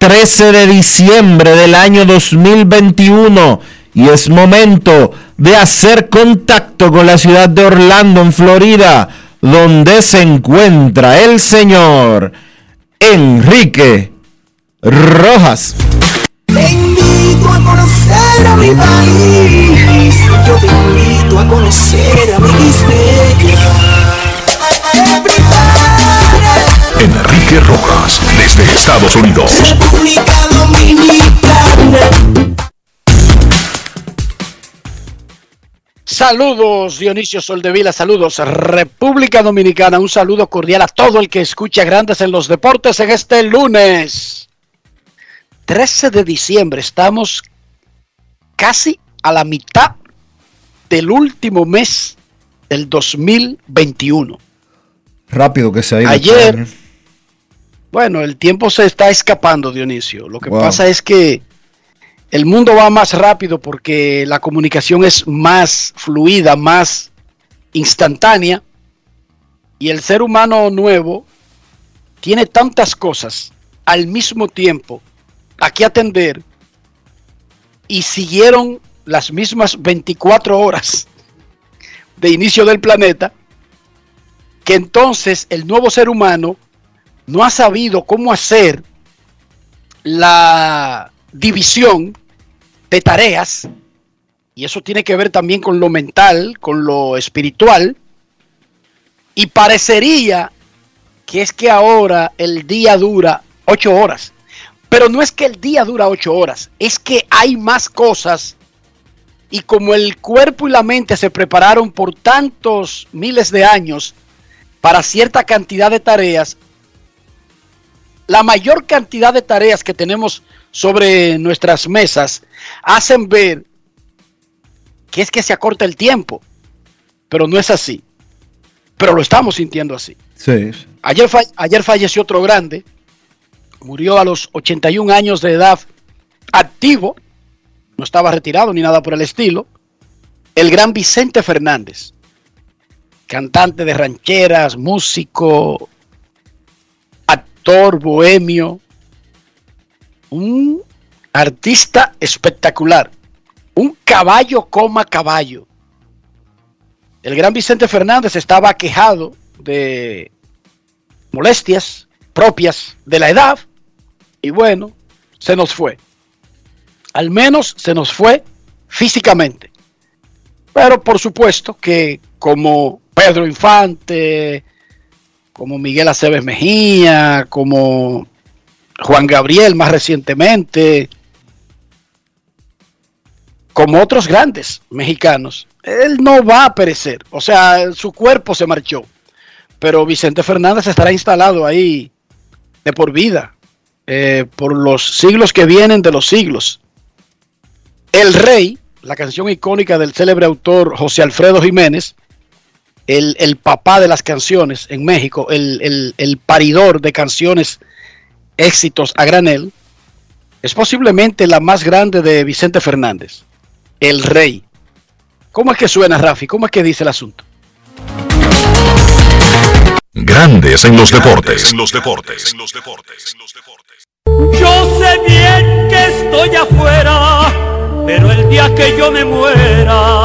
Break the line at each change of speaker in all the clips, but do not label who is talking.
13 de diciembre del año 2021 y es momento de hacer contacto con la ciudad de Orlando, en Florida, donde se encuentra el señor Enrique Rojas.
Yo te invito a conocer a mi
Enrique Rojas, desde Estados Unidos.
República Dominicana.
Saludos Dionisio Soldevila, saludos República Dominicana, un saludo cordial a todo el que escucha Grandes en los Deportes en este lunes 13 de diciembre. Estamos casi a la mitad del último mes del 2021.
Rápido que se ha ido.
Ayer-. Bueno, el tiempo se está escapando, Dionisio. Lo que
Wow.
pasa es que el mundo va más rápido porque la comunicación es más fluida, más instantánea. Y el ser humano nuevo tiene tantas cosas al mismo tiempo a que atender y siguieron las mismas 24 horas de inicio del planeta, que entonces el nuevo ser humano no ha sabido cómo hacer la división de tareas, y eso tiene que ver también con lo mental, con lo espiritual, y parecería que es que ahora el día dura ocho horas. Pero no es que el día dura ocho horas, es que hay más cosas y como el cuerpo y la mente se prepararon por tantos miles de años para cierta cantidad de tareas, la mayor cantidad de tareas que tenemos sobre nuestras mesas hacen ver que es que se acorta el tiempo, pero no es así. Pero lo estamos sintiendo así.
Sí.
Ayer, fa- ayer falleció otro grande, murió a los 81 años de edad, activo, no estaba retirado ni nada por el estilo, el gran Vicente Fernández, cantante de rancheras, músico, bohemio, un artista espectacular, un caballo coma caballo. El gran Vicente Fernández estaba quejado de molestias propias de la edad y bueno, se nos fue. Al menos se nos fue físicamente. Pero por supuesto que como Pedro Infante, como Miguel Aceves Mejía, como Juan Gabriel más recientemente, como otros grandes mexicanos, él no va a perecer. O sea, su cuerpo se marchó. pero Vicente Fernández estará instalado ahí de por vida, eh, por los siglos que vienen de los siglos. El Rey, la canción icónica del célebre autor José Alfredo Jiménez, el, papá de las canciones en México, el, el paridor de canciones éxitos a granel, es posiblemente la más grande de Vicente Fernández, El Rey. ¿Cómo es que suena, Rafi? ¿Cómo es que dice el asunto?
Grandes en los deportes. En los deportes. En los deportes.
Yo sé bien que estoy afuera, pero el día que yo me muera,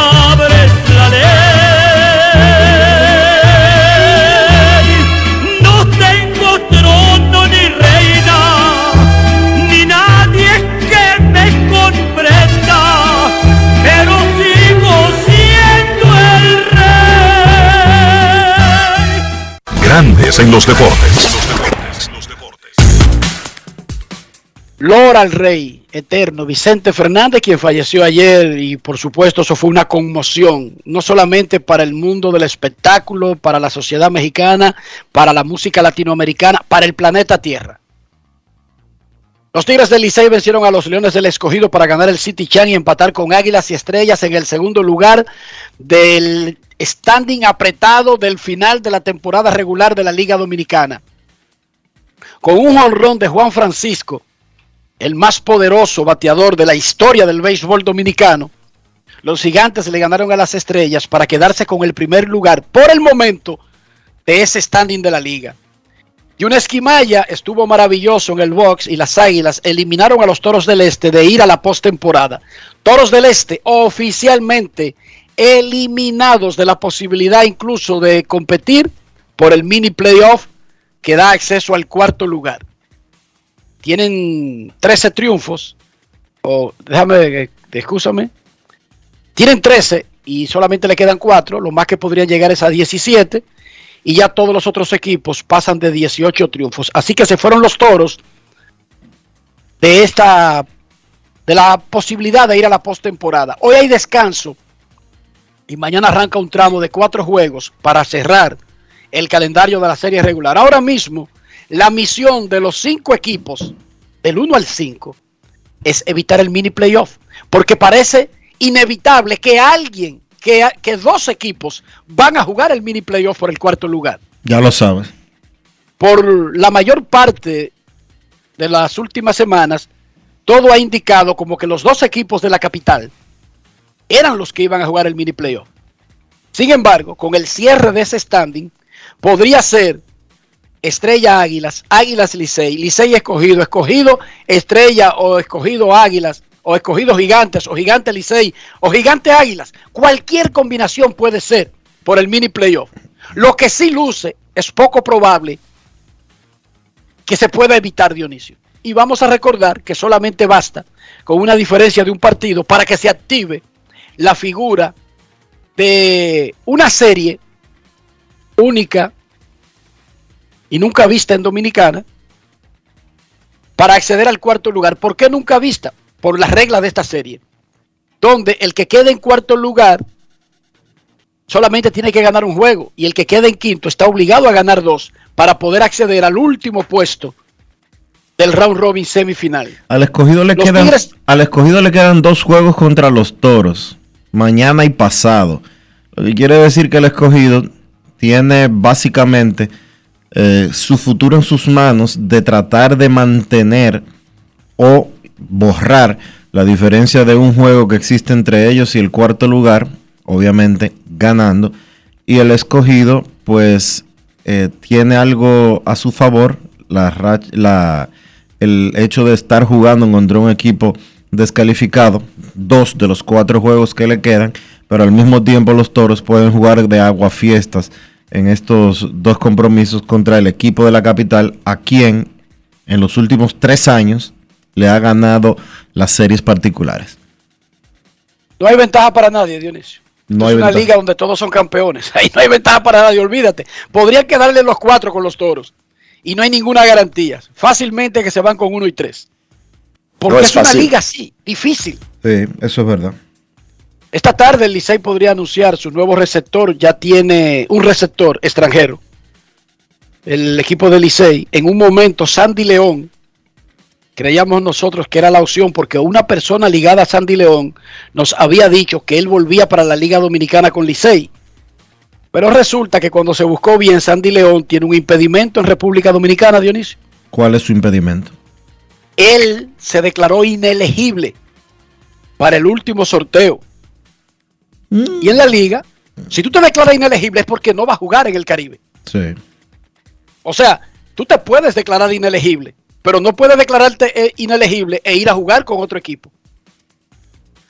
Grandes en los deportes.
Lora al Rey eterno, Vicente Fernández, quien falleció ayer y por supuesto eso fue una conmoción, no solamente para el mundo del espectáculo, para la sociedad mexicana, para la música latinoamericana, para el planeta Tierra. Los Tigres del Licey vencieron a los Leones del Escogido para ganar el City Chan y empatar con Águilas y Estrellas en el segundo lugar del standing apretado del final de la temporada regular de la Liga Dominicana. Con un honrón de Juan Francisco, el más poderoso bateador de la historia del béisbol dominicano, los gigantes le ganaron a las estrellas para quedarse con el primer lugar por el momento de ese standing de la liga. Y una esquimaya estuvo maravilloso en el box y las águilas eliminaron a los toros del este de ir a la postemporada. Toros del este oficialmente eliminados de la posibilidad incluso de competir por el mini playoff que da acceso al cuarto lugar tienen 13 triunfos, o déjame, escúchame, tienen 13 y solamente le quedan 4, lo más que podrían llegar es a 17 y ya todos los otros equipos pasan de 18 triunfos. Así que se fueron los toros de esta de la posibilidad de ir a la postemporada. Hoy hay descanso y mañana arranca un tramo de cuatro juegos para cerrar el calendario de la serie regular. Ahora mismo la misión de los cinco equipos, del 1 al 5, es evitar el mini playoff. Porque parece inevitable que alguien, que, que dos equipos van a jugar el mini playoff por el cuarto lugar.
Ya lo sabes.
Por la mayor parte de las últimas semanas, todo ha indicado como que los dos equipos de la capital eran los que iban a jugar el mini playoff. Sin embargo, con el cierre de ese standing, podría ser Estrella Águilas, Águilas Licey, Licey escogido, escogido Estrella o escogido Águilas, o escogido Gigantes, o Gigante Licey, o Gigante Águilas. Cualquier combinación puede ser por el mini playoff. Lo que sí luce es poco probable que se pueda evitar Dionisio. Y vamos a recordar que solamente basta con una diferencia de un partido para que se active la figura de una serie única y nunca vista en Dominicana para acceder al cuarto lugar. ¿Por qué nunca vista? Por las reglas de esta serie, donde el que quede en cuarto lugar solamente tiene que ganar un juego y el que quede en quinto está obligado a ganar dos para poder acceder al último puesto del round robin semifinal.
Al escogido le, quedan, al escogido le quedan dos juegos contra los toros, mañana y pasado. Lo que quiere decir que el escogido tiene básicamente eh, su futuro en sus manos de tratar de mantener o borrar la diferencia de un juego que existe entre ellos y el cuarto lugar, obviamente ganando, y el escogido pues eh, tiene algo a su favor, la, el hecho de estar jugando contra un equipo descalificado, dos de los cuatro juegos que le quedan, pero al mismo tiempo los toros pueden jugar de agua fiestas en estos dos compromisos contra el equipo de la capital, a quien en los últimos tres años le ha ganado las series particulares.
No hay ventaja para nadie, Dionisio.
No
es
hay
una
ventaja.
liga donde todos son campeones. Ahí no hay ventaja para nadie, olvídate. Podrían quedarle los cuatro con los toros. Y no hay ninguna garantía. Fácilmente que se van con uno y tres. Porque
No
es,
es
una liga así, difícil.
Sí, eso es verdad.
Esta tarde el Licey podría anunciar su nuevo receptor. Ya tiene un receptor extranjero. El equipo del Licey. En un momento, Sandy León. Creíamos nosotros que era la opción porque una persona ligada a Sandy León nos había dicho que él volvía para la Liga Dominicana con Licey. Pero resulta que cuando se buscó bien, Sandy León tiene un impedimento en República Dominicana, Dionisio.
¿Cuál es su impedimento?
Él se declaró inelegible para el último sorteo. Y en la liga, si tú te declaras inelegible es porque no vas a jugar en el Caribe.
Sí.
O sea, tú te puedes declarar inelegible, pero no puedes declararte eh, inelegible e ir a jugar con otro equipo.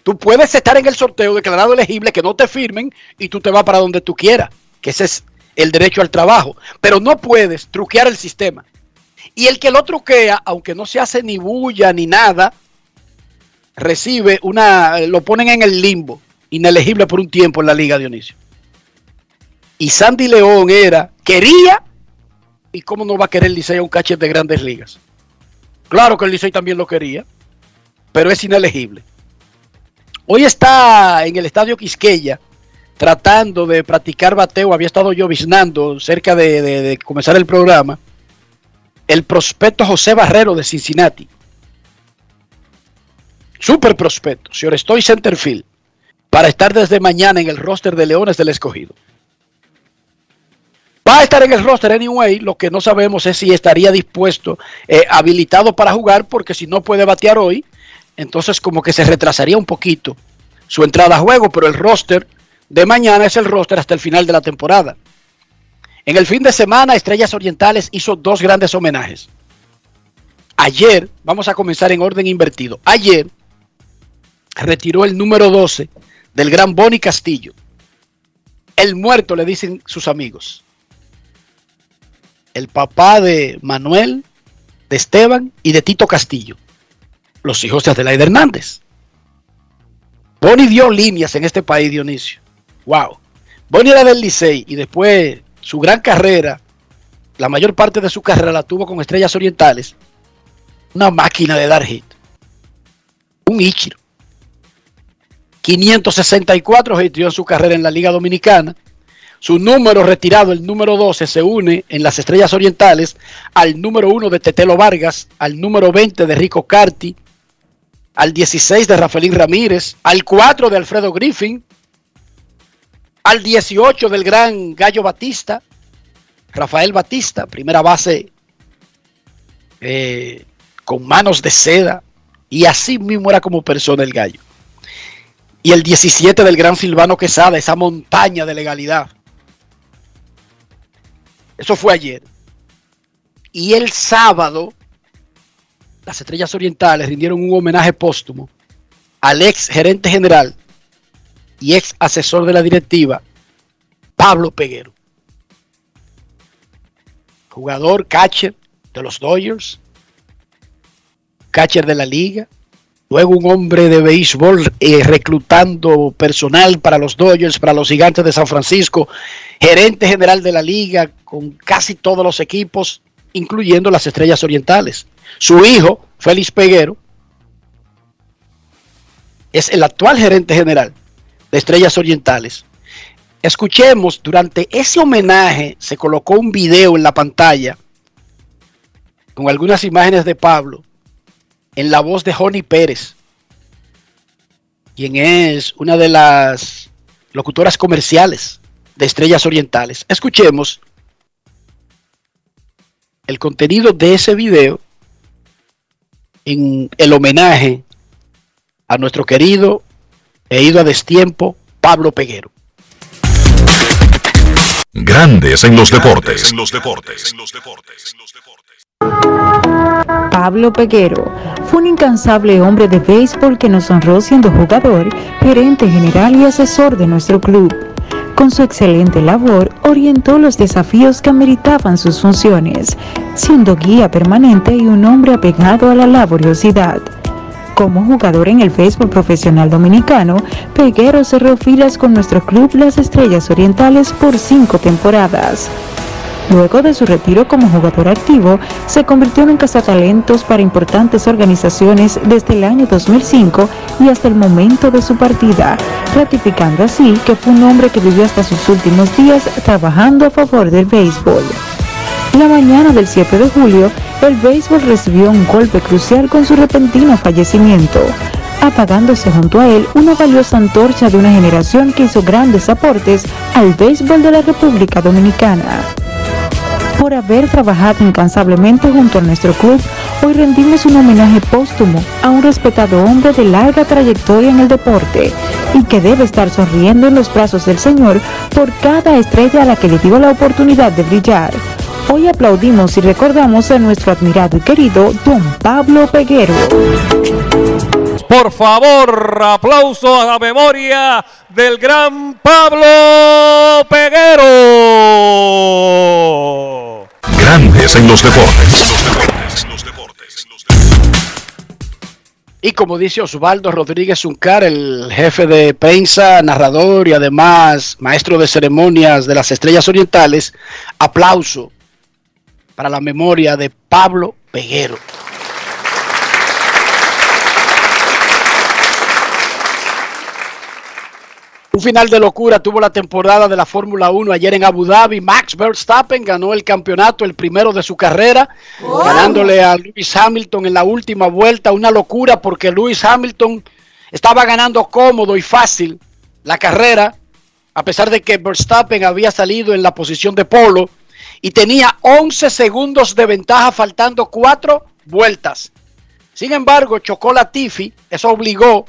Tú puedes estar en el sorteo declarado elegible, que no te firmen y tú te vas para donde tú quieras, que ese es el derecho al trabajo, pero no puedes truquear el sistema. Y el que lo truquea, aunque no se hace ni bulla ni nada, recibe una, lo ponen en el limbo, inelegible por un tiempo en la liga Dionisio. Y Sandy León era, quería ¿Y cómo no va a querer el Licey a un catcher de grandes ligas? Claro que el Licey también lo quería, pero es inelegible. Hoy está en el estadio Quisqueya tratando de practicar bateo. Había estado lloviznando cerca de- de comenzar el programa. El prospecto José Barrero de Cincinnati. Super prospecto. Ahora estoy centerfield para estar desde mañana en el roster de Leones del Escogido. Va a estar en el roster anyway, lo que no sabemos es si estaría dispuesto, eh, habilitado para jugar, porque si no puede batear hoy, entonces como que se retrasaría un poquito su entrada a juego, pero el roster de mañana es el roster hasta el final de la temporada. En el fin de semana, Estrellas Orientales hizo dos grandes homenajes. Ayer, vamos a comenzar en orden invertido, ayer retiró el número 12 del gran Boni Castillo. El muerto, le dicen sus amigos el papá de Manuel, de Esteban y de Tito Castillo, los hijos de Adelaide Hernández. Boni dio líneas en este país, Dionisio. Wow. Boni era del Licey y después su gran carrera, la mayor parte de su carrera la tuvo con Estrellas Orientales. Una máquina de dar hit. Un Ichiro. 564 hits dio en su carrera en la Liga Dominicana. Su número retirado, el número 12, se une en las Estrellas Orientales al número 1 de Tetelo Vargas, al número 20 de Rico Carti, al 16 de Rafaelín Ramírez, al 4 de Alfredo Griffin, al 18 del gran Gallo Batista, Rafael Batista, primera base eh, con manos de seda, y así mismo era como persona el gallo. Y el 17 del gran Silvano Quesada, esa montaña de legalidad. Eso fue ayer. Y el sábado, las Estrellas Orientales rindieron un homenaje póstumo al ex gerente general y ex asesor de la directiva, Pablo Peguero. Jugador catcher de los Dodgers, catcher de la liga, luego un hombre de béisbol eh, reclutando personal para los Dodgers, para los Gigantes de San Francisco, gerente general de la liga con casi todos los equipos, incluyendo las Estrellas Orientales. Su hijo, Félix Peguero, es el actual gerente general de Estrellas Orientales. Escuchemos, durante ese homenaje se colocó un video en la pantalla con algunas imágenes de Pablo en la voz de Joni Pérez, quien es una de las locutoras comerciales de Estrellas Orientales. Escuchemos el contenido de ese video en el homenaje a nuestro querido e ido a destiempo Pablo Peguero.
Grandes en los deportes.
Pablo Peguero fue un incansable hombre de béisbol que nos honró siendo jugador, gerente general y asesor de nuestro club. con su excelente labor, orientó los desafíos que ameritaban sus funciones, siendo guía permanente y un hombre apegado a la laboriosidad. Como jugador en el béisbol profesional dominicano, Peguero cerró filas con nuestro club Las Estrellas Orientales por cinco temporadas. Luego de su retiro como jugador activo, se convirtió en un cazatalentos para importantes organizaciones desde el año 2005 y hasta el momento de su partida, ratificando así que fue un hombre que vivió hasta sus últimos días trabajando a favor del béisbol. La mañana del 7 de julio, el béisbol recibió un golpe crucial con su repentino fallecimiento, apagándose junto a él una valiosa antorcha de una generación que hizo grandes aportes al béisbol de la República Dominicana. Por haber trabajado incansablemente junto a nuestro club, hoy rendimos un homenaje póstumo a un respetado hombre de larga trayectoria en el deporte y que debe estar sonriendo en los brazos del Señor por cada estrella a la que le dio la oportunidad de brillar. Hoy aplaudimos y recordamos a nuestro admirado y querido Don Pablo Peguero.
Por favor, aplauso a la memoria del gran Pablo Peguero.
Grandes en los deportes.
Y como dice Osvaldo Rodríguez Uncar, el jefe de prensa, narrador y además maestro de ceremonias de las Estrellas Orientales, aplauso para la memoria de Pablo Peguero. Un final de locura tuvo la temporada de la Fórmula 1 ayer en Abu Dhabi. Max Verstappen ganó el campeonato, el primero de su carrera, ganándole a Lewis Hamilton en la última vuelta. Una locura porque Lewis Hamilton estaba ganando cómodo y fácil la carrera, a pesar de que Verstappen había salido en la posición de polo y tenía 11 segundos de ventaja faltando cuatro vueltas. Sin embargo, chocó la Tiffy, eso obligó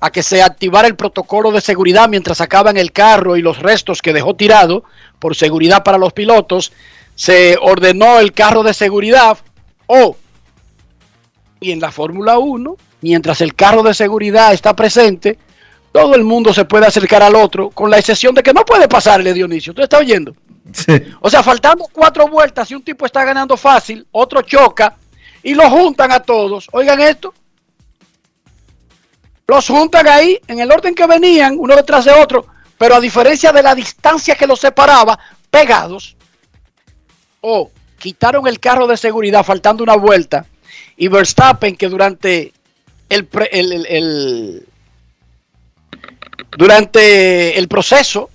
a que se activara el protocolo de seguridad mientras sacaban el carro y los restos que dejó tirado por seguridad para los pilotos. Se ordenó el carro de seguridad o, y en la Fórmula 1, mientras el carro de seguridad está presente, todo el mundo se puede acercar al otro, con la excepción de que no puede pasarle, Dionisio. ¿Tú estás oyendo? O sea, faltando cuatro vueltas, y un tipo está ganando fácil, otro choca y lo juntan a todos. Oigan esto. Los juntan ahí en el orden que venían, uno detrás de otro, pero a diferencia de la distancia que los separaba, pegados. O quitaron el carro de seguridad faltando una vuelta y Verstappen que durante el- el- durante el proceso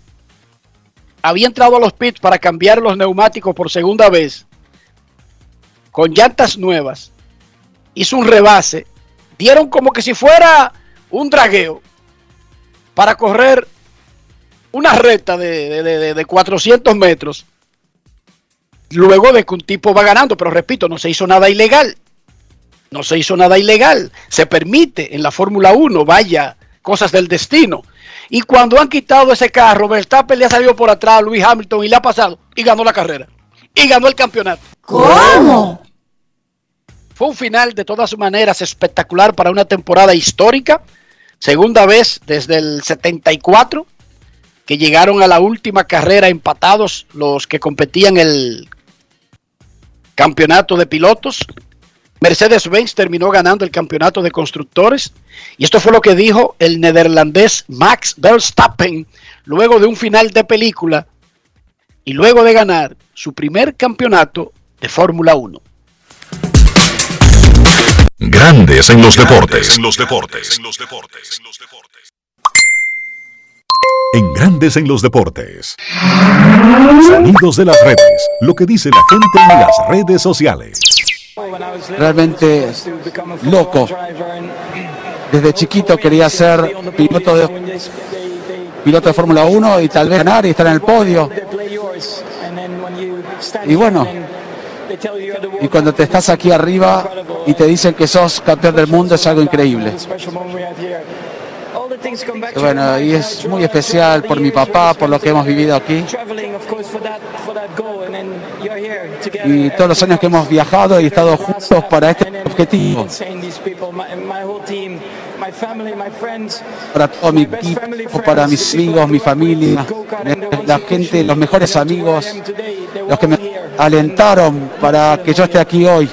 había entrado a los pits para cambiar los neumáticos por segunda vez con llantas nuevas, hizo un rebase, dieron como que si fuera un dragueo para correr una recta de, de- de- de 400 metros, luego de que un tipo va ganando, pero repito, no se hizo nada ilegal, no se hizo nada ilegal, se permite en la Fórmula 1, vaya, cosas del destino. Y cuando han quitado ese carro, Verstappen le ha salido por atrás a Luis Hamilton y le ha pasado y ganó la carrera. Y ganó el campeonato.
¿Cómo?
Fue un final de todas maneras espectacular para una temporada histórica. Segunda vez desde el 74 que llegaron a la última carrera empatados los que competían el campeonato de pilotos. Mercedes-Benz terminó ganando el campeonato de constructores. Y esto fue lo que dijo el neerlandés Max Verstappen luego de un final de película y luego de ganar su primer campeonato de Fórmula 1.
Grandes en los deportes. En los deportes. En Grandes en los deportes. Sonidos de las redes. Lo que dice la gente en las redes sociales.
Realmente loco. Desde chiquito quería ser piloto de, piloto de Fórmula 1 y tal vez ganar y estar en el podio. Y bueno, y cuando te estás aquí arriba y te dicen que sos campeón del mundo es algo increíble. Bueno, y es muy especial por mi papá, por lo que hemos vivido aquí. Y todos los años que hemos viajado y estado juntos para este objetivo. para todo mi equipo, para mis amigos, mi familia, la gente, los mejores amigos, los que me alentaron para que yo esté aquí hoy.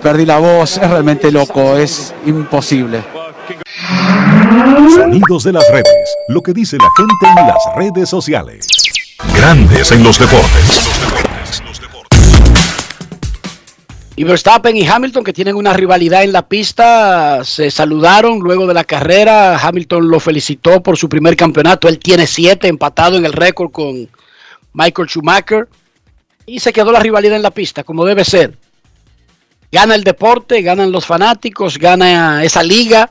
Perdí la voz, es realmente loco, es imposible.
Sonidos de las redes. Lo que dice la gente en las redes sociales. Grandes en los deportes.
Y Verstappen y Hamilton, que tienen una rivalidad en la pista, se saludaron luego de la carrera. Hamilton lo felicitó por su primer campeonato. Él tiene siete, empatado en el récord con Michael Schumacher. Y se quedó la rivalidad en la pista, como debe ser. Gana el deporte, ganan los fanáticos, gana esa liga,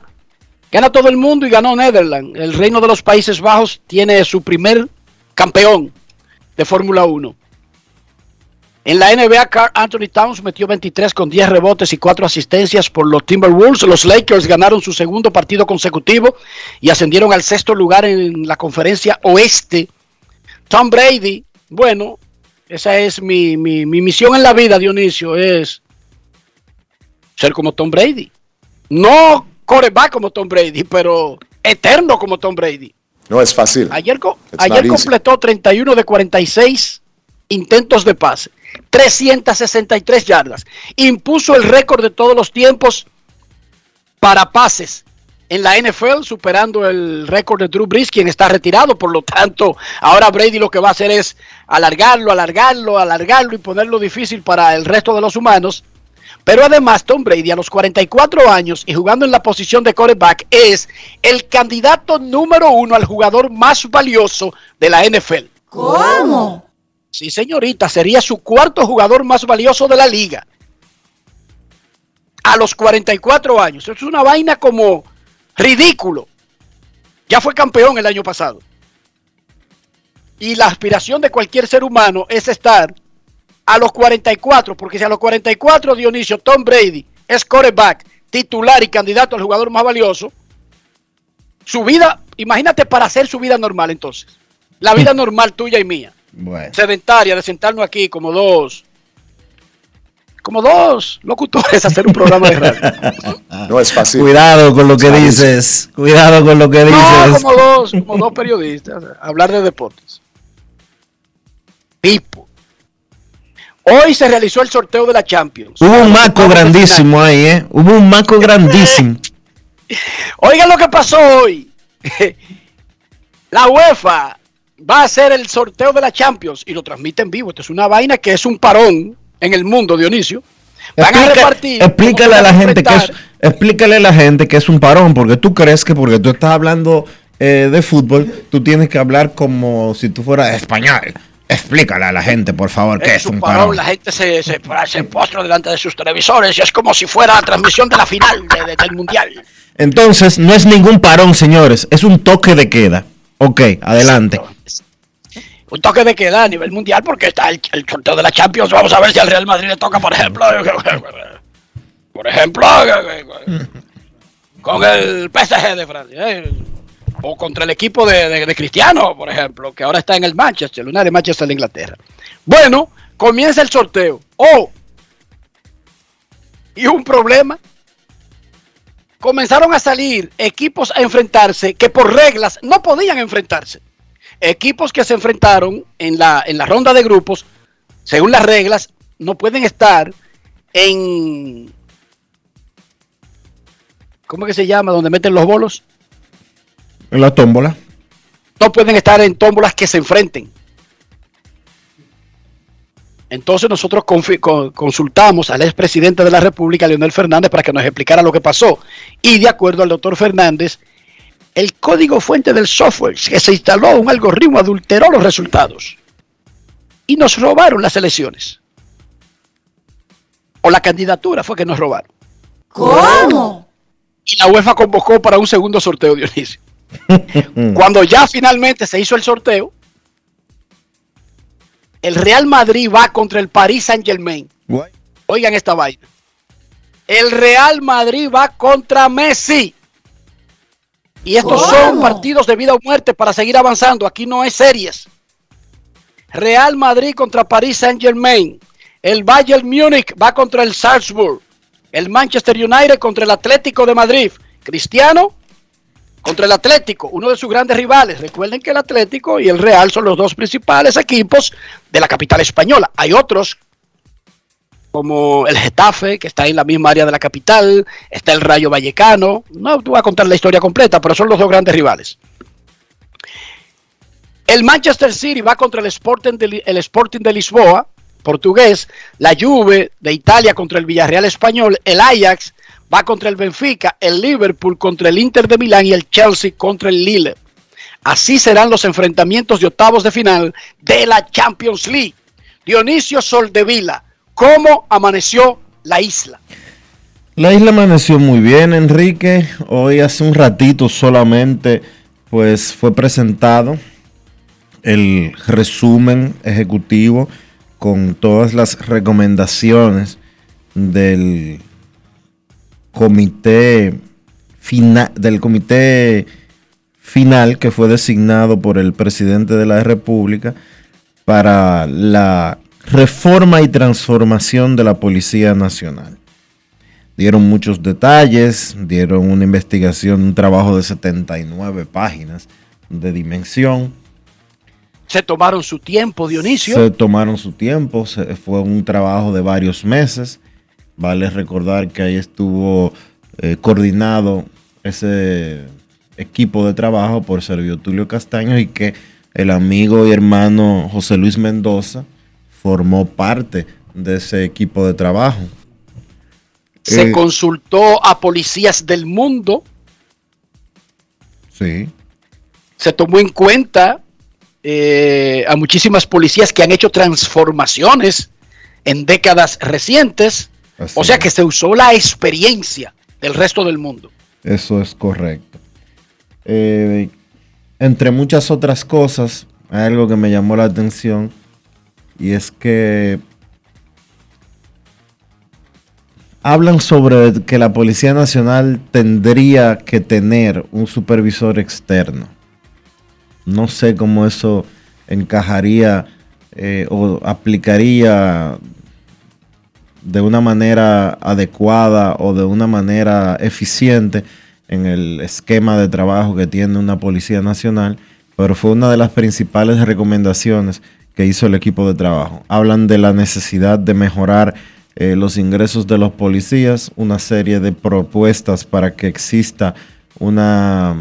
gana todo el mundo y ganó Netherlands. El reino de los Países Bajos tiene su primer campeón de Fórmula 1. En la NBA, Carl Anthony Towns metió 23 con 10 rebotes y 4 asistencias por los Timberwolves. Los Lakers ganaron su segundo partido consecutivo y ascendieron al sexto lugar en la conferencia oeste. Tom Brady, bueno, esa es mi, mi, mi misión en la vida, Dionisio, es ser como Tom Brady. No coreback como Tom Brady, pero eterno como Tom Brady.
No es fácil.
Ayer,
It's
ayer completó 31 de 46 intentos de pase, 363 yardas. Impuso el récord de todos los tiempos para pases en la NFL, superando el récord de Drew Brees, quien está retirado. Por lo tanto, ahora Brady lo que va a hacer es alargarlo, alargarlo, alargarlo y ponerlo difícil para el resto de los humanos. Pero además, Tom Brady, a los 44 años y jugando en la posición de quarterback, es el candidato número uno al jugador más valioso de la NFL.
¿Cómo?
Sí, señorita, sería su cuarto jugador más valioso de la liga. A los 44 años. Es una vaina como ridículo. Ya fue campeón el año pasado. Y la aspiración de cualquier ser humano es estar a los 44, porque si a los 44 Dionisio Tom Brady es quarterback, titular y candidato al jugador más valioso, su vida, imagínate para hacer su vida normal entonces. La vida normal tuya y mía
Bueno.
sedentaria de sentarnos aquí como dos como dos locutores a hacer un programa de radio.
No es fácil.
Cuidado con lo que dices. Cuidado con lo que
No,
dices.
como dos, como dos periodistas, hablar de deportes. Hoy se realizó el sorteo de la Champions.
Hubo un maco grandísimo ahí, ¿eh? Hubo un maco grandísimo.
Oigan lo que pasó hoy. La UEFA va a hacer el sorteo de la Champions y lo transmite en vivo. Esto es una vaina que es un parón en el mundo, Dionisio. Van a repartir.
explícale a la gente que es, explícale a la gente que es un parón, porque tú crees que porque tú estás hablando eh, de fútbol, tú tienes que hablar como si tú fueras español. Explícale a la gente, por favor, qué es un parón.
La gente se, se, se postra delante de sus televisores y es como si fuera la transmisión de la final de- de- del mundial.
Entonces, no es ningún parón, señores, es un toque de queda. Ok, adelante.
Un toque de queda a nivel mundial porque está el, el sorteo de la Champions. Vamos a ver si al Real Madrid le toca, por ejemplo, por ejemplo, con el PSG de Francia. ¿eh? O contra el equipo de, Cristiano, por ejemplo, que ahora está en el Manchester, una de Manchester de Inglaterra. Bueno, comienza el sorteo. Oh, y un problema. Comenzaron a salir equipos a enfrentarse que por reglas no podían enfrentarse. Equipos que se enfrentaron en la, en la ronda de grupos, según las reglas, no pueden estar en... ¿Cómo que se llama? Donde meten los bolos.
En la tómbola.
no pueden estar en tómbolas que se enfrenten. Entonces nosotros consultamos al expresidente de la República, Leonel Fernández, para que nos explicara lo que pasó. Y de acuerdo al doctor Fernández, el código fuente del software que se instaló un algoritmo adulteró los resultados. Y nos robaron las elecciones. O la candidatura fue que nos robaron.
¿Cómo?
Y la UEFA convocó para un segundo sorteo, Dionisio. Cuando ya finalmente se hizo el sorteo, el Real Madrid va contra el Paris Saint Germain. Oigan esta vaina. El Real Madrid va contra Messi. Y estos
¿Cómo?
son partidos de vida o muerte para seguir avanzando. Aquí no hay series. Real Madrid contra Paris Saint Germain. El Bayern Múnich va contra el Salzburg. El Manchester United contra el Atlético de Madrid. Cristiano contra el Atlético, uno de sus grandes rivales. Recuerden que el Atlético y el Real son los dos principales equipos de la capital española. Hay otros como el Getafe, que está en la misma área de la capital, está el Rayo Vallecano. No te voy a contar la historia completa, pero son los dos grandes rivales. El Manchester City va contra el Sporting de, el Sporting de Lisboa, portugués. La Juve de Italia contra el Villarreal español. El Ajax va contra el Benfica. El Liverpool contra el Inter de Milán y el Chelsea contra el Lille. Así serán los enfrentamientos de octavos de final de la Champions League. Dionisio Soldevila, ¿cómo amaneció la isla?
La isla amaneció muy bien, Enrique. Hoy hace un ratito solamente, pues fue presentado el resumen ejecutivo con todas las recomendaciones del comité final del comité final que fue designado por el presidente de la República para la reforma y transformación de la Policía Nacional. Dieron muchos detalles, dieron una investigación, un trabajo de 79 páginas de dimensión.
Se tomaron su tiempo, Dionisio.
Se tomaron su tiempo, fue un trabajo de varios meses. Vale recordar que ahí estuvo eh, coordinado ese equipo de trabajo por Servio Tulio Castaño y que el amigo y hermano José Luis Mendoza formó parte de ese equipo de trabajo.
Se eh, consultó a policías del mundo.
Sí.
Se tomó en cuenta eh, a muchísimas policías que han hecho transformaciones en décadas recientes. O sea que se usó la experiencia del resto del mundo.
Eso es correcto. Eh, entre muchas otras cosas, hay algo que me llamó la atención y es que hablan sobre que la Policía Nacional tendría que tener un supervisor externo. No sé cómo eso encajaría eh, o aplicaría de una manera adecuada o de una manera eficiente en el esquema de trabajo que tiene una Policía Nacional, pero fue una de las principales recomendaciones que hizo el equipo de trabajo. Hablan de la necesidad de mejorar eh, los ingresos de los policías, una serie de propuestas para que exista una,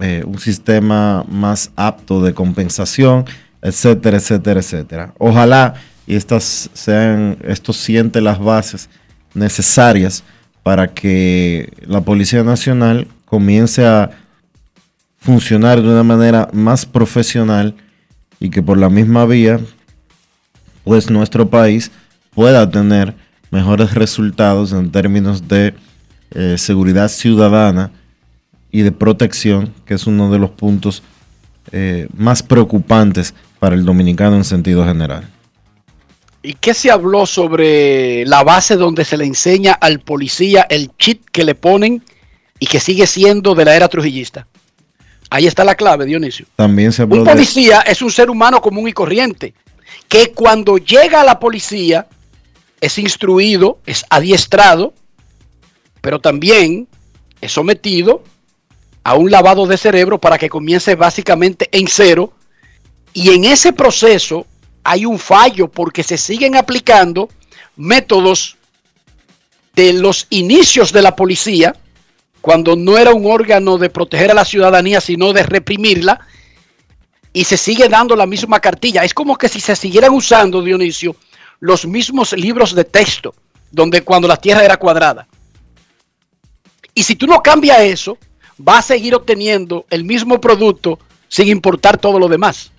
eh, un sistema más apto de compensación, etcétera, etcétera, etcétera. Ojalá y estas sean, esto siente las bases necesarias para que la Policía Nacional comience a funcionar de una manera más profesional y que por la misma vía, pues nuestro país pueda tener mejores resultados en términos de eh, seguridad ciudadana y de protección, que es uno de los puntos eh, más preocupantes para el dominicano en sentido general.
¿Y qué se habló sobre la base donde se le enseña al policía el chip que le ponen y que sigue siendo de la era trujillista? Ahí está la clave, Dionisio.
También se
un policía es un ser humano común y corriente, que cuando llega a la policía es instruido, es adiestrado, pero también es sometido a un lavado de cerebro para que comience básicamente en cero. Y en ese proceso hay un fallo porque se siguen aplicando métodos de los inicios de la policía, cuando no era un órgano de proteger a la ciudadanía, sino de reprimirla, y se sigue dando la misma cartilla. Es como que si se siguieran usando, Dionisio, los mismos libros de texto, donde cuando la tierra era cuadrada. Y si tú no cambias eso, va a seguir obteniendo el mismo producto sin importar todo lo demás.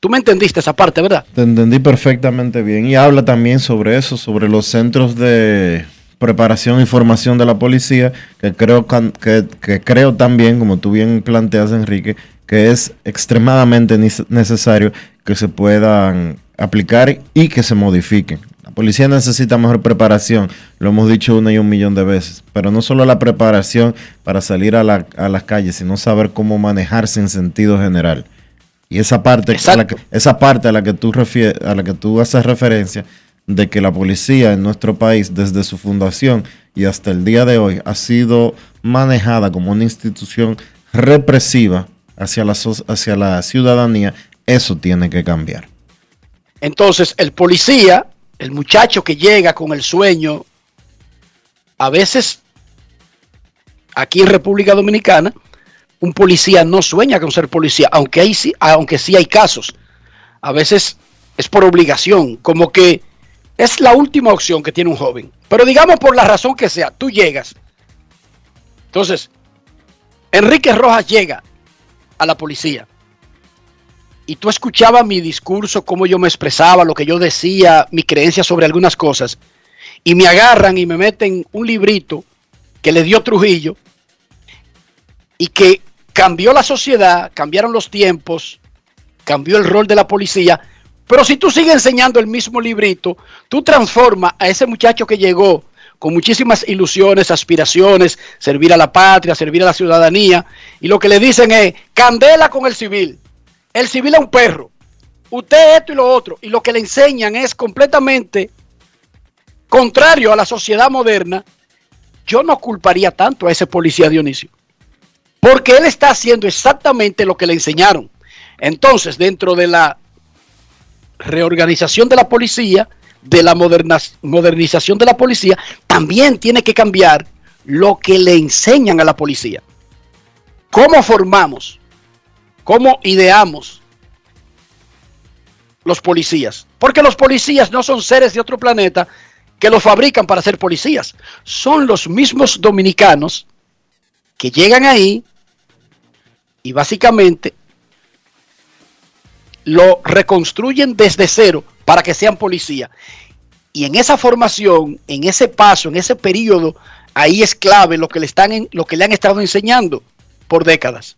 Tú me entendiste esa parte, ¿verdad?
Te entendí perfectamente bien. Y habla también sobre eso, sobre los centros de preparación y formación de la policía, que creo, que, creo también, como tú bien planteas, Enrique, que es extremadamente necesario que se puedan aplicar y que se modifiquen. La policía necesita mejor preparación, lo hemos dicho una y un millón de veces, pero no solo la preparación para salir a, la, a las calles, sino saber cómo manejarse en sentido general. Y esa parte, a la que, esa parte a la que tú refieres, a la que tú haces referencia, de que la policía en nuestro país, desde su fundación y hasta el día de hoy, ha sido manejada como una institución represiva hacia la, hacia la ciudadanía, eso tiene que cambiar.
Entonces, el policía, el muchacho que llega con el sueño, a veces aquí en República Dominicana, un policía no sueña con ser policía, aunque, hay, aunque sí hay casos. A veces es por obligación, como que es la última opción que tiene un joven. Pero digamos por la razón que sea, tú llegas. Entonces, Enrique Rojas llega a la policía y tú escuchabas mi discurso, cómo yo me expresaba, lo que yo decía, mi creencia sobre algunas cosas, y me agarran y me meten un librito que le dio Trujillo y que cambió la sociedad, cambiaron los tiempos, cambió el rol de la policía, pero si tú sigues enseñando el mismo librito, tú transformas a ese muchacho que llegó con muchísimas ilusiones, aspiraciones, servir a la patria, servir a la ciudadanía, y lo que le dicen es, candela con el civil. El civil es un perro. Usted esto y lo otro. Y lo que le enseñan es completamente contrario a la sociedad moderna. Yo no culparía tanto a ese policía Dionisio. Porque él está haciendo exactamente lo que le enseñaron. Entonces, dentro de la reorganización de la policía, de la modernización de la policía, también tiene que cambiar lo que le enseñan a la policía. ¿Cómo formamos? ¿Cómo ideamos los policías? Porque los policías no son seres de otro planeta que los fabrican para ser policías. Son los mismos dominicanos que llegan ahí y básicamente lo reconstruyen desde cero para que sean policía. Y en esa formación, en ese paso, en ese periodo, ahí es clave lo que le, están en, lo que le han estado enseñando por décadas.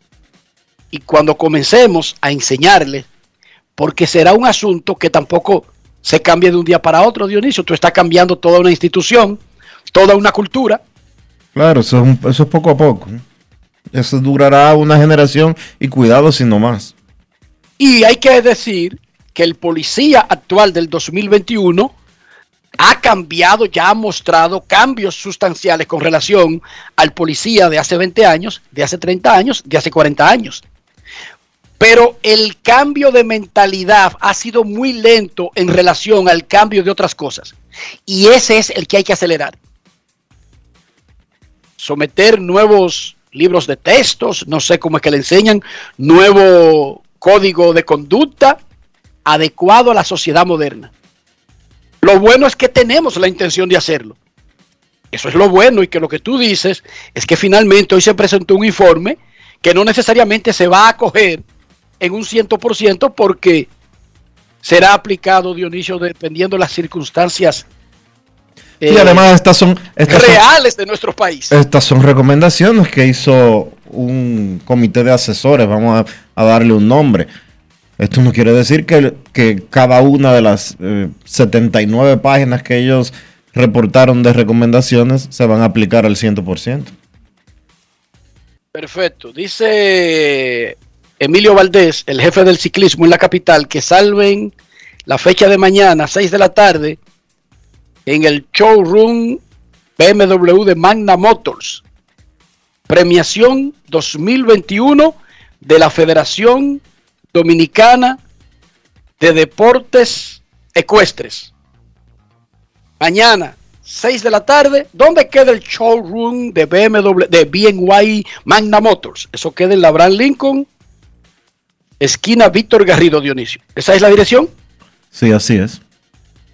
Y cuando comencemos a enseñarles, porque será un asunto que tampoco se cambia de un día para otro, Dionisio, tú estás cambiando toda una institución, toda una cultura.
Claro, eso es, eso es poco a poco. Eso durará una generación y cuidado si no más.
Y hay que decir que el policía actual del 2021 ha cambiado, ya ha mostrado cambios sustanciales con relación al policía de hace 20 años, de hace 30 años, de hace 40 años. Pero el cambio de mentalidad ha sido muy lento en relación al cambio de otras cosas. Y ese es el que hay que acelerar. Someter nuevos libros de textos, no sé cómo es que le enseñan, nuevo código de conducta adecuado a la sociedad moderna. Lo bueno es que tenemos la intención de hacerlo. Eso es lo bueno y que lo que tú dices es que finalmente hoy se presentó un informe que no necesariamente se va a acoger en un ciento por ciento porque será aplicado, Dionisio, dependiendo de las circunstancias
y eh, además estas son
reales de nuestro país.
Estas son recomendaciones que hizo un comité de asesores, vamos a, darle un nombre. Esto no quiere decir que, que cada una de las 79 eh, páginas que ellos reportaron de recomendaciones se van a aplicar al 100%.
Perfecto. Dice Emilio Valdés, el jefe del ciclismo en la capital, que salven la fecha de mañana, 6 de la tarde, en el showroom BMW de Magna Motors. Premiación 2021 de la Federación Dominicana de Deportes Ecuestres. Mañana, 6 de la tarde, ¿dónde queda el showroom de BMW, de BNY Magna Motors? Eso queda en la Abraham Lincoln, esquina Víctor Garrido Dionisio. ¿Esa es la dirección?
Sí, así es.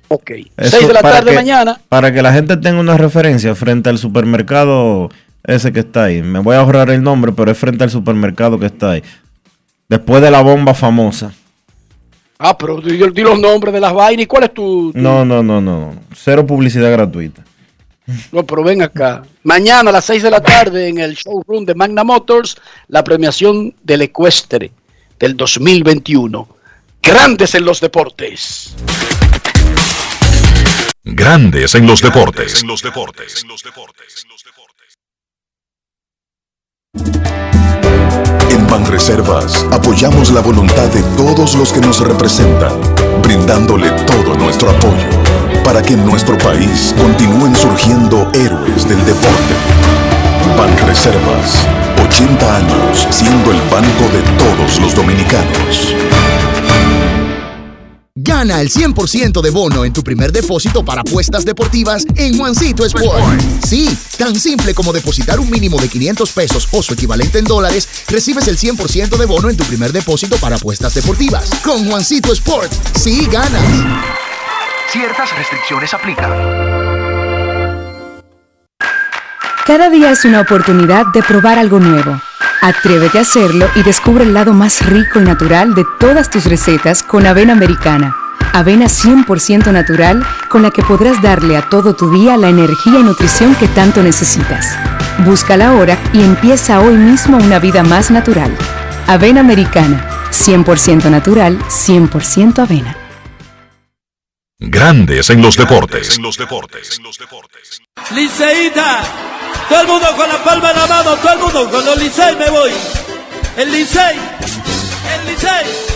Ok. 6 de la tarde mañana.
Para que la gente tenga una referencia frente al supermercado ese que está ahí. Me voy a ahorrar el nombre, pero es frente al supermercado que está ahí. Después de la bomba famosa.
Ah, pero yo di los nombres de las vainas. ¿Y cuál es tu,
No, no, no, no. Cero publicidad gratuita.
No, pero ven acá. Mañana a las 6 de la tarde en el showroom de Magna Motors, la premiación del Ecuestre del 2021. Grandes en los deportes.
Grandes en los deportes. En los En Banreservas apoyamos la voluntad de todos los que nos representan, brindándole todo nuestro apoyo para que en nuestro país continúen surgiendo héroes del deporte. Banreservas, 80 años siendo el banco de todos los dominicanos.
Gana el 100% de bono en tu primer depósito para apuestas deportivas en Juancito Sport. Sí, tan simple como depositar un mínimo de 500 pesos o su equivalente en dólares, recibes el 100% de bono en tu primer depósito para apuestas deportivas. Con Juancito Sport, sí ganas.
Ciertas restricciones aplican.
Cada día es una oportunidad de probar algo nuevo. Atrévete a hacerlo y descubre el lado más rico y natural de todas tus recetas con avena americana. Avena 100% natural con la que podrás darle a todo tu día la energía y nutrición que tanto necesitas. Búscala ahora y empieza hoy mismo una vida más natural. Avena americana, 100% natural, 100% avena.
Grandes en los deportes.
Liceíta, todo el mundo con la palma en la mano, todo el mundo con los Licey me voy. El Licey, el Licey.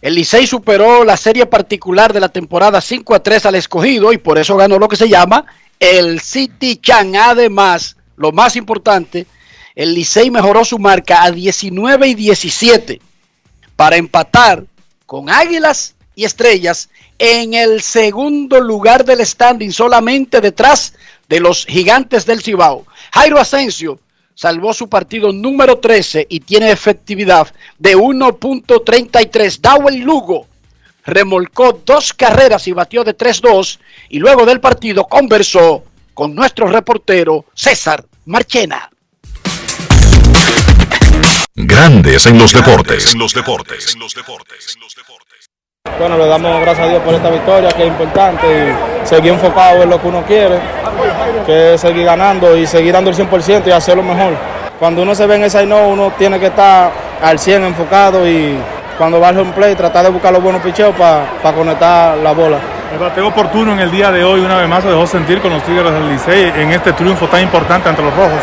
El Licey
superó la serie particular de la temporada 5 a 3 al escogido y por eso ganó lo que se llama el City Chan. Además, lo más importante, el Licey mejoró su marca a 19 y 17 para empatar con Águilas y Estrellas en el segundo lugar del standing, solamente detrás de los gigantes del Cibao. Jairo Asensio salvó su partido número 13 y tiene efectividad de 1.33. Dawel Lugo remolcó dos carreras y batió de 3-2 y luego del partido conversó con nuestro reportero César Marchena.
Grandes en los deportes.
Bueno, le damos gracias a Dios por esta victoria que es importante y seguir enfocado en lo que uno quiere, que es seguir ganando y seguir dando el 100% y hacerlo mejor. Cuando uno se ve en ese no, uno tiene que estar al 100 enfocado y cuando va al home play tratar de buscar los buenos picheos para conectar la bola.
El bateo oportuno en el día de hoy una vez más se dejó sentir con los Tigres del Licey en este triunfo tan importante ante los Rojos.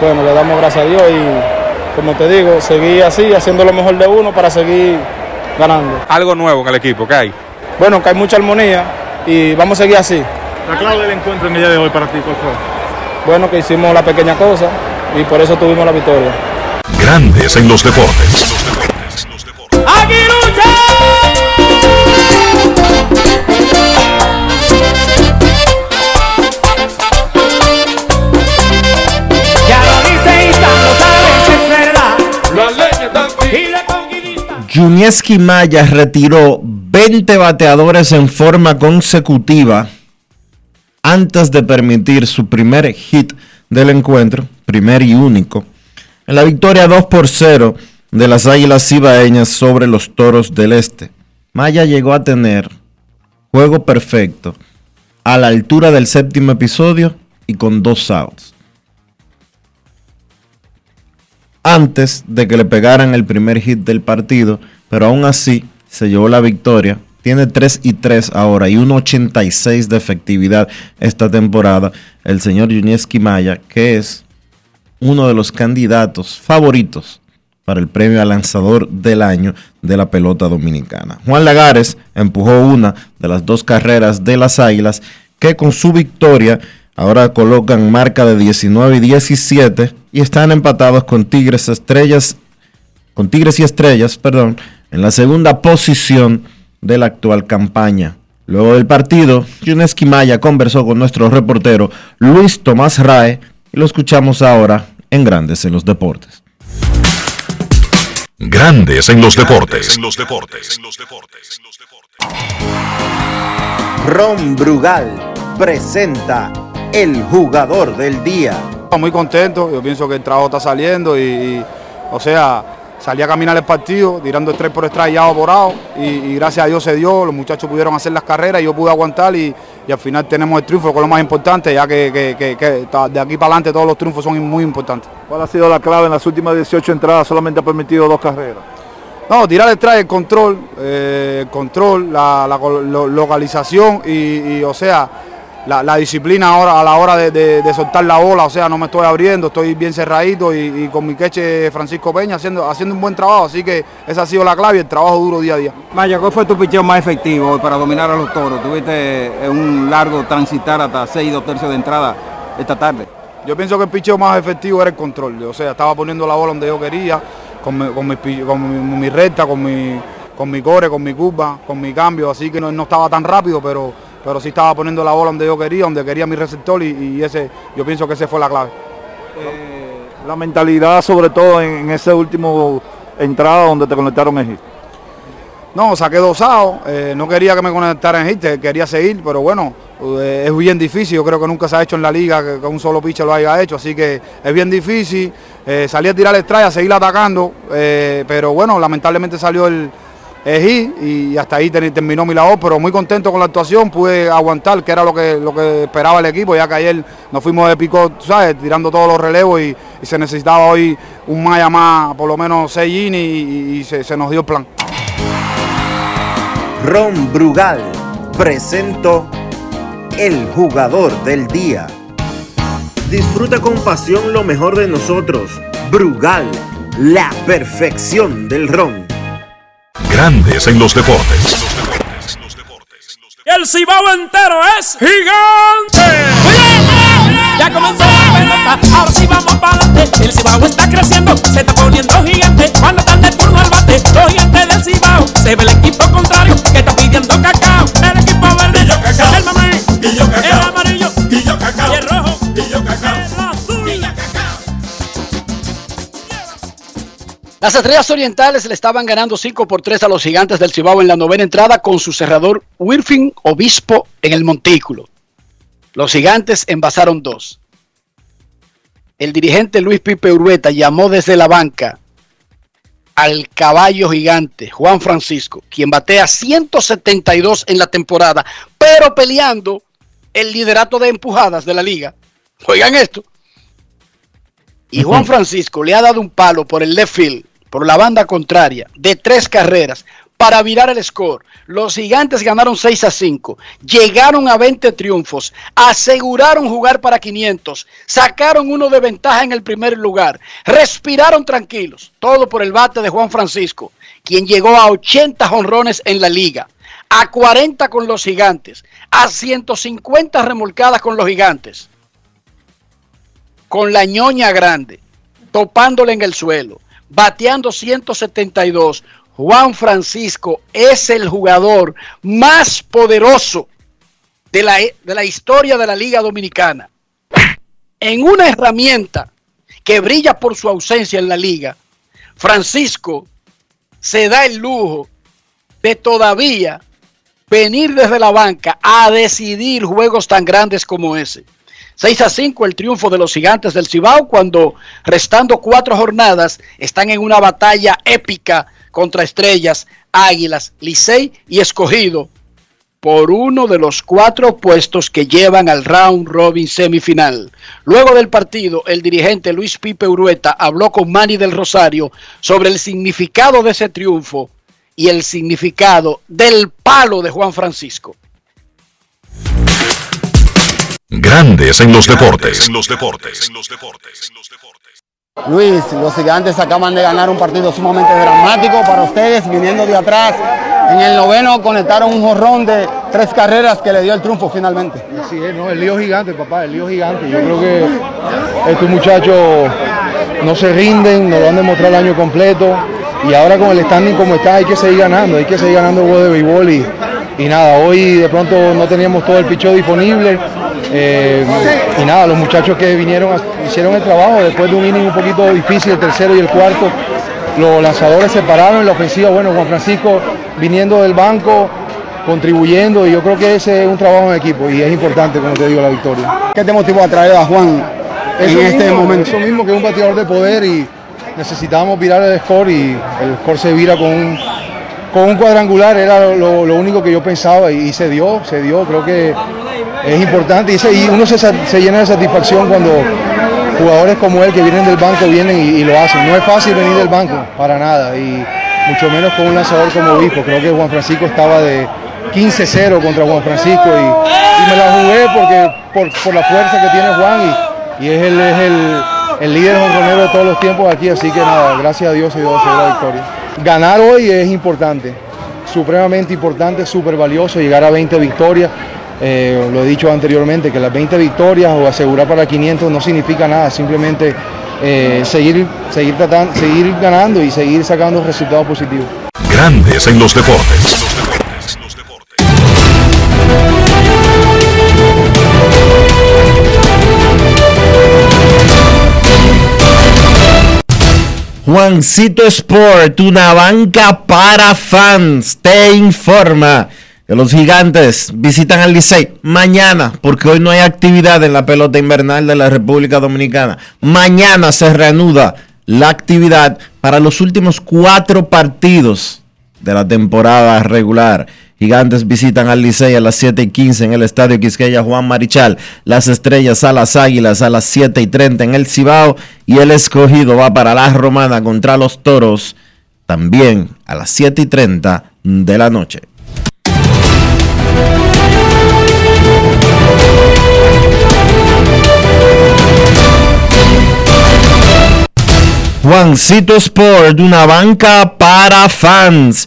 Bueno, le damos gracias a Dios y como te digo, seguir así, haciendo lo mejor de uno para seguir ganando.
Algo nuevo en el equipo, ¿qué hay?
Bueno, que hay mucha armonía y vamos a seguir así.
La clave del encuentro en el día de hoy para ti, ¿cuál fue?
Bueno, que hicimos la pequeña cosa y por eso tuvimos la victoria.
Grandes en los deportes.
Junieski Maya retiró 20 bateadores en forma consecutiva antes de permitir su primer hit del encuentro, primer y único, en la victoria 2 por 0 de las Águilas Cibaeñas sobre los Toros del Este. Maya llegó a tener juego perfecto a la altura del séptimo episodio y con dos outs. Antes de que le pegaran el primer hit del partido, pero aún así se llevó la victoria. Tiene 3 y 3 ahora y 1.86 de efectividad esta temporada. El señor Yunieski Maya, que es uno de los candidatos favoritos para el premio al lanzador del año de la pelota dominicana. Juan Lagares empujó una de las dos carreras de las Águilas que con su victoria ahora colocan marca de 19 y 17 y están empatados con Tigres Estrellas con Tigres y Estrellas, perdón, en la segunda posición de la actual campaña. Luego del partido, Yuneski Maya conversó con nuestro reportero Luis Tomás Rae y lo escuchamos ahora en Grandes en los Deportes.
Grandes en los deportes.
Ron Brugal presenta el jugador del día.
Muy contento, yo pienso que el trabajo está saliendo y, y o sea, salí a caminar el partido, tirando estrés por estrellado por y, y, gracias a Dios se dio, los muchachos pudieron hacer las carreras y yo pude aguantar y y al final tenemos el triunfo, que es lo más importante, ya que, que- que- que de aquí para adelante todos los triunfos son muy importantes.
¿Cuál ha sido la clave en las últimas 18 entradas? Solamente ha permitido dos carreras.
No, tirar el traje, el control, eh, el control, la, la lo- localización y, y, o sea, la, la disciplina ahora a la hora de, de- de soltar la bola, o sea, no me estoy abriendo, estoy bien cerradito y, y con mi queche Francisco Peña haciendo, haciendo un buen trabajo, así que esa ha sido la clave y el trabajo duro día a día.
Maya, ¿cuál fue tu picheo más efectivo hoy para dominar a los toros? Tuviste eh, un largo transitar hasta 6 y 2 tercios de entrada esta tarde.
Yo pienso que el picheo más efectivo era el control, o sea, estaba poniendo la bola donde yo quería, con mi, con mi, pi- con mi- mi recta, con mi, con mi core, con mi curva, con mi cambio, así que no, no estaba tan rápido, pero, pero sí estaba poniendo la bola donde yo quería, donde quería mi receptor y, y ese, yo pienso que esa fue la clave.
La mentalidad, sobre todo en, en ese último entrada donde te conectaron hit.
No, saqué dosado, eh, no quería que me conectara en hit, quería seguir, pero bueno, eh, es bien difícil, yo creo que nunca se ha hecho en la liga que, que un solo pitcher lo haya hecho, así que es bien difícil, eh, salí a tirar el strike, a seguir atacando, eh, pero bueno, lamentablemente salió el, hit y hasta ahí ter- terminó mi labor, pero muy contento con la actuación, pude aguantar, que era lo que, lo que esperaba el equipo, ya que ayer nos fuimos de pico, ¿sabes? tirando todos los relevos y, y se necesitaba hoy un maya más, por lo menos 6 innings y, y se- se nos dio el plan.
Ron Brugal presento el jugador del día. Disfruta con pasión lo mejor de nosotros. Brugal, la perfección del ron.
Grandes en los deportes.
El cibao entero es gigante. Ya comenzó la pelota, ahora sí vamos para adelante. El cibao está creciendo, se está poniendo gigante. Cuando están de turno al bate, los gigantes del cibao. Se ve el equipo contrario que está pidiendo cacao. El equipo verde, el mamey, el amarillo,
Las estrellas orientales le estaban ganando 5 por 3 a los gigantes del Cibao en la novena entrada con su cerrador Wirfing Obispo en el montículo. Los gigantes envasaron dos. El dirigente Luis Pipe Urueta llamó desde la banca al caballo gigante Juan Francisco, quien batea 172 en la temporada, pero peleando el liderato de empujadas de la liga. Oigan esto. Y Juan Francisco le ha dado un palo por el left field, por la banda contraria, de tres carreras para virar el score. Los gigantes ganaron 6 a 5, llegaron a 20 triunfos, aseguraron jugar para 500, sacaron uno de ventaja en el primer lugar, respiraron tranquilos, todo por el bate de Juan Francisco, quien llegó a 80 jonrones en la liga, a 40 con los gigantes, a 150 remolcadas con los gigantes con la ñoña grande, topándole en el suelo, bateando 172. Juan Francisco es el jugador más poderoso de la, de la historia de la Liga Dominicana. En una herramienta que brilla por su ausencia en la liga, Francisco se da el lujo de todavía venir desde la banca a decidir juegos tan grandes como ese. 6 a 5 el triunfo de los gigantes del Cibao cuando restando cuatro jornadas están en una batalla épica contra Estrellas, Águilas, Licey y Escogido por uno de los cuatro puestos que llevan al round robin semifinal. Luego del partido, el dirigente Luis Pipe Urueta habló con Manny del Rosario sobre el significado de ese triunfo y el significado del palo de Juan Francisco.
Grandes en los deportes. los deportes.
Luis, los gigantes acaban de ganar un partido sumamente dramático para ustedes, viniendo de atrás. En el noveno conectaron un jorrón de tres carreras que le dio el triunfo finalmente.
Sí, no, el lío gigante, papá, el lío gigante. Yo creo que estos muchachos no se rinden, nos lo han demostrado el año completo. Y ahora con el standing como está, hay que seguir ganando, hay que seguir ganando el juego de béisbol. Y, y nada, hoy de pronto no teníamos todo el picheo disponible. eh, y nada, los muchachos que vinieron a- hicieron el trabajo después de un inning un poquito difícil, el tercero y el cuarto. Los lanzadores se pararon en la ofensiva. Bueno, Juan Francisco viniendo del banco, contribuyendo. Y yo creo que ese es un trabajo en equipo y es importante, como te digo, la victoria.
¿Qué te motivó a traer a Juan en
Eso
este
mismo,
momento?
Eso mismo que es un bateador de poder y necesitábamos virar el score y el score se vira con un, con un cuadrangular, era lo, único que yo pensaba y, se dio, se dio. Creo que es importante y, y uno se, se llena de satisfacción cuando jugadores como él que vienen del banco vienen y, lo hacen. No es fácil venir del banco, para nada, y mucho menos con un lanzador como Obispo. Creo que Juan Francisco estaba de 15-0 contra Juan Francisco y, me la jugué porque por, la fuerza que tiene Juan y, y es, el, es el, el líder jonronero de todos los tiempos aquí, así que nada, gracias a Dios se dio se dio la victoria. Ganar hoy es importante, supremamente importante, súper valioso, llegar a 20 victorias. Eh, lo he dicho anteriormente, que las 20 victorias o asegurar para 500 no significa nada, simplemente eh, seguir, seguir, tratando, seguir ganando y seguir sacando resultados positivos.
Grandes en los deportes.
Juancito Sport, una banca para fans, te informa que los gigantes visitan al Licey mañana, porque hoy no hay actividad en la pelota invernal de la República Dominicana. Mañana se reanuda la actividad para los últimos cuatro partidos de la temporada regular. Gigantes visitan al Licey a las 7 y 15 en el Estadio Quisqueya Juan Marichal. Las estrellas a las águilas a las 7 y 30 en el Cibao. Y el escogido va para la Romana contra los toros también a las 7 y 30 de la noche. Juancito Sport, una banca para fans.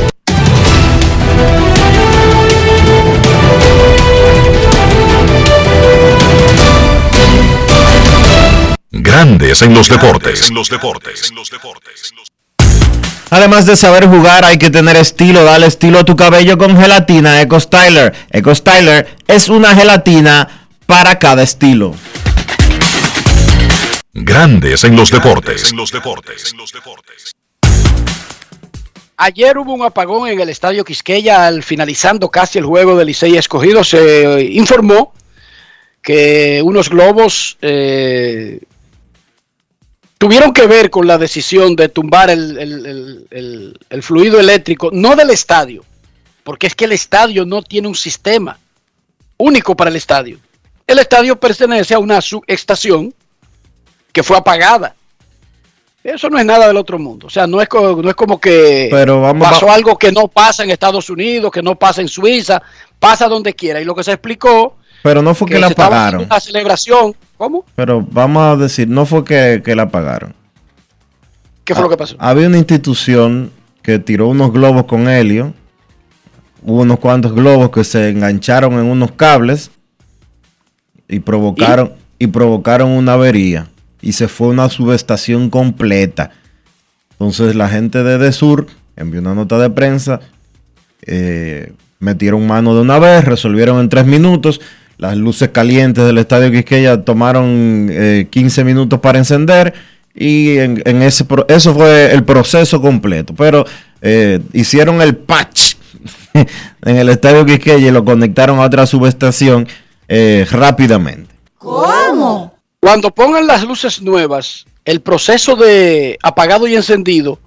Grandes en los deportes. En los deportes.
Además de saber jugar, hay que tener estilo. Dale estilo a tu cabello con gelatina Eco Styler. Eco Styler es una gelatina para cada estilo.
Grandes en los deportes. En los deportes.
Ayer hubo un apagón en el estadio Quisqueya al finalizando casi el juego del Licey escogido. Se informó que unos globos eh, tuvieron que ver con la decisión de tumbar el, el- el- fluido eléctrico, no del estadio, porque es que el estadio no tiene un sistema único para el estadio. El estadio pertenece a una subestación que fue apagada. Eso no es nada del otro mundo. O sea, no es, no es como que
Pero vamos-
pasó algo que no pasa en Estados Unidos, que no pasa en Suiza, pasa donde quiera. Y lo que se explicó
Pero no fue que,
que
la
haciendo una celebración. ¿Cómo?
Pero vamos a decir, no fue que, que la apagaron.
¿Qué fue lo que pasó?
Había una institución que tiró unos globos con helio. Hubo unos cuantos globos que se engancharon en unos cables y provocaron y, provocaron una avería y se fue una subestación completa. Entonces la gente de Desur envió una nota de prensa, eh, metieron mano de una vez, resolvieron en tres minutos. Las luces calientes del estadio Quisqueya tomaron eh, 15 minutos para encender y en, en ese pro- eso fue el proceso completo. Pero eh, hicieron el patch en el estadio Quisqueya y lo conectaron a otra subestación eh, rápidamente.
¿Cómo?
Cuando pongan las luces nuevas, el proceso de apagado y encendido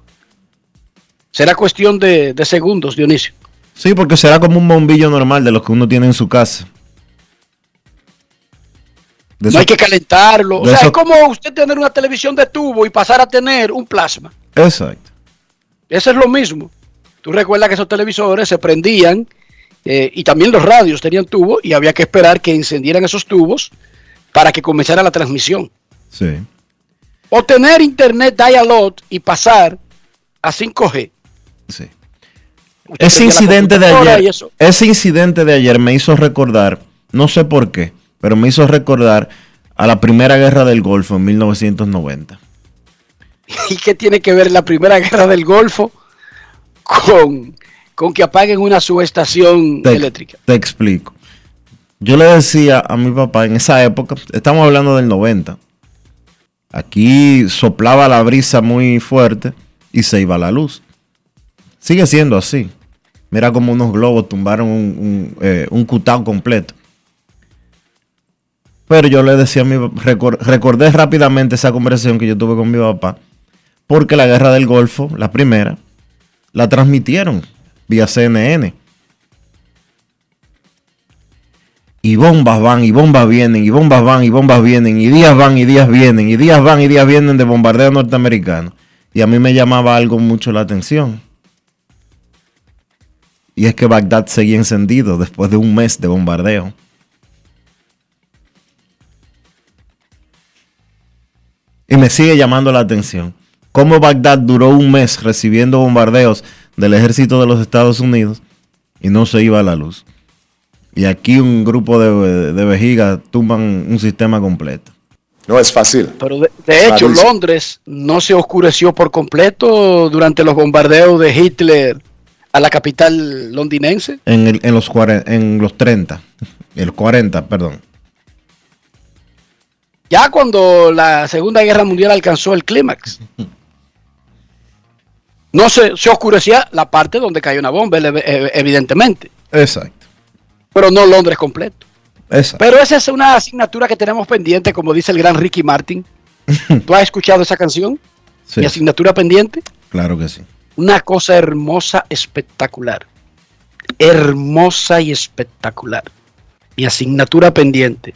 será cuestión de, de segundos, Dionisio.
Sí, porque será como un bombillo normal de los que uno tiene en su casa.
No
eso-
hay que calentarlo. O sea,
eso-
es como usted tener una televisión de tubo y pasar a tener un plasma.
Exacto.
Eso es lo mismo. Tú recuerdas que esos televisores se prendían eh, y también los radios tenían tubo y había que esperar que encendieran esos tubos para que comenzara la transmisión.
Sí.
O tener internet dial-up y pasar a 5G.
Sí.
Usted
Ese incidente de ayer, ese incidente de ayer me hizo recordar, no sé por qué, pero me hizo recordar a la primera guerra del Golfo en 1990.
¿Y qué tiene que ver la primera guerra del Golfo con, con que apaguen una subestación
Te,
eléctrica?
te explico. Yo le decía a mi papá en esa época, estamos hablando del 90, aquí soplaba la brisa muy fuerte y se iba la luz. Sigue siendo así. Mira como unos globos tumbaron un, un, eh, un cutao completo. Pero yo le decía a mi recor- recordé rápidamente esa conversación que yo tuve con mi papá, porque la guerra del Golfo, la primera, la transmitieron vía CNN. Y bombas van, y bombas vienen, y bombas van, y bombas vienen, y días van, y días vienen, y días van, y días vienen de bombardeo norteamericano. Y a mí me llamaba algo mucho la atención. Y es que Bagdad seguía encendido después de un mes de bombardeo. Y me sigue llamando la atención. Cómo Bagdad duró un mes recibiendo bombardeos del ejército de los Estados Unidos y no se iba a la luz. Y aquí un grupo de, de vejigas tumban un sistema completo.
No es fácil.
Pero de, de hecho. Londres no se oscureció por completo durante los bombardeos de Hitler a la capital londinense.
En, el- en los, en los 30, en los 40, perdón.
Ya cuando la Segunda Guerra Mundial alcanzó el clímax. No se, se oscurecía la parte donde cayó una bomba, eh, evidentemente,
Exacto.
pero no Londres completo.
Exacto.
Pero esa es una asignatura que tenemos pendiente, como dice el gran Ricky Martin. ¿Tú has escuchado esa canción?
Sí,
Mi asignatura pendiente.
claro que sí.
Una cosa hermosa, espectacular. Hermosa y espectacular. Mi asignatura pendiente.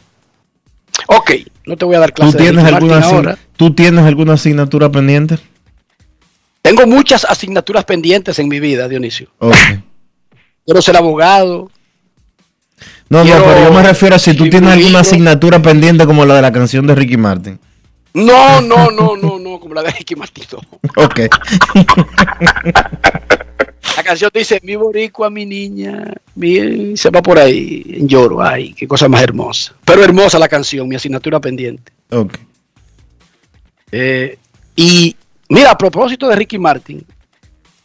Ok, no te voy a dar
¿Tú
clase de
tienes,
Ricky
alguna,
ahora.
¿Tú tienes alguna asignatura pendiente?
Tengo muchas asignaturas pendientes en mi vida, Dionisio. Quiero ser abogado.
No, no, pero yo me refiero a si tú tienes
un
alguna asignatura pendiente como la de la canción de Ricky Martin.
No, no, no, no, no, como la de Ricky Martin. no.
Ok.
Canción dice, mi boricua, mi niña, mi... se va por ahí en lloro. Ay, qué cosa más hermosa. Pero hermosa la canción, mi asignatura pendiente.
ok.
Eh, y mira, a propósito de Ricky Martin,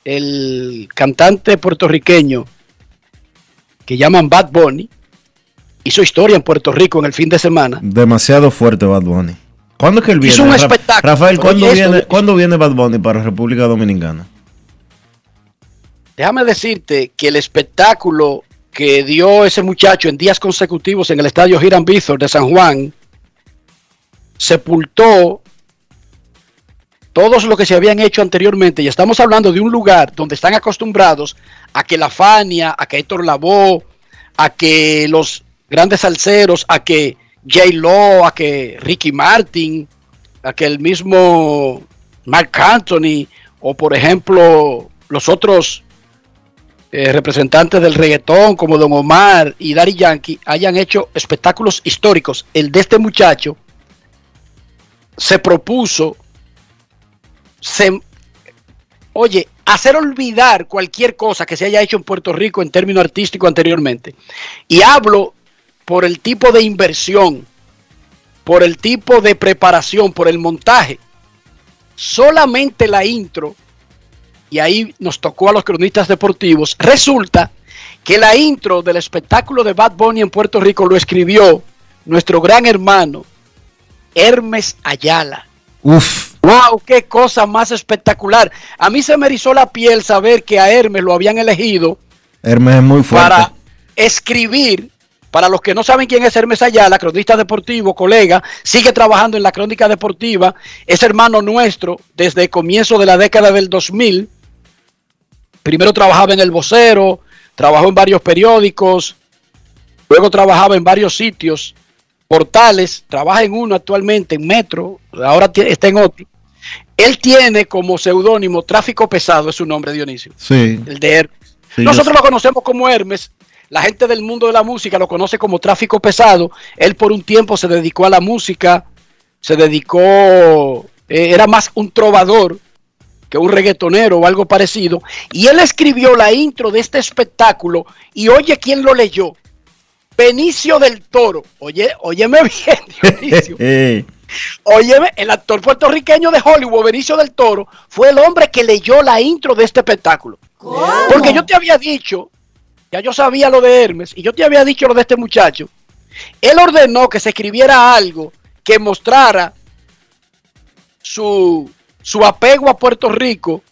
el cantante puertorriqueño que llaman Bad Bunny hizo historia en Puerto Rico en el fin de semana.
Demasiado fuerte Bad Bunny. ¿Cuándo es que él viene?
Hizo un espectáculo.
Rafael, ¿cuándo viene, ¿cuándo viene Bad Bunny para República Dominicana?
Déjame decirte que el espectáculo que dio ese muchacho en días consecutivos en el estadio Hiram Bithorn de San Juan sepultó todos lo que se habían hecho anteriormente. Y estamos hablando de un lugar donde están acostumbrados a que la Fania, a que Héctor Lavoe, a que los grandes salseros, a que J. Lo, a que Ricky Martin, a que el mismo Mark Anthony, o por ejemplo los otros eh, representantes del reggaetón como Don Omar y Daddy Yankee hayan hecho espectáculos históricos. El de este muchacho se propuso, se, oye, hacer olvidar cualquier cosa que se haya hecho en Puerto Rico en términos artísticos anteriormente. Y hablo por el tipo de inversión, por el tipo de preparación, por el montaje. Solamente la intro y ahí nos tocó a los cronistas deportivos, resulta que la intro del espectáculo de Bad Bunny en Puerto Rico lo escribió nuestro gran hermano Hermes Ayala.
Uf.
¡Wow! ¡Qué cosa más espectacular! A mí se me erizó la piel saber que a Hermes lo habían elegido
Hermes es muy fuerte.
para escribir. Para los que no saben quién es Hermes Ayala, cronista deportivo, colega, sigue trabajando en la crónica deportiva, es hermano nuestro desde el comienzo de la década del 2000. Primero trabajaba en El Vocero, trabajó en varios periódicos, luego trabajaba en varios sitios, portales, trabaja en uno actualmente, en Metro, ahora está en otro. Él tiene como seudónimo Tráfico Pesado, es su nombre, Dionisio,
Sí.
el de Hermes.
Sí,
Nosotros lo conocemos como Hermes. La gente del mundo de la música lo conoce como tráfico pesado. Él por un tiempo se dedicó a la música, se dedicó, eh, era más un trovador que un reggaetonero o algo parecido. Y él escribió la intro de este espectáculo y oye quién lo leyó. Benicio del Toro. Oye, óyeme bien, Dionisio. Óyeme, el actor puertorriqueño de Hollywood, Benicio del Toro, fue el hombre que leyó la intro de este espectáculo. Porque yo te había dicho, ya yo sabía lo de Hermes, y yo te había dicho lo de este muchacho. Él ordenó que se escribiera algo que mostrara su, su apego a Puerto Rico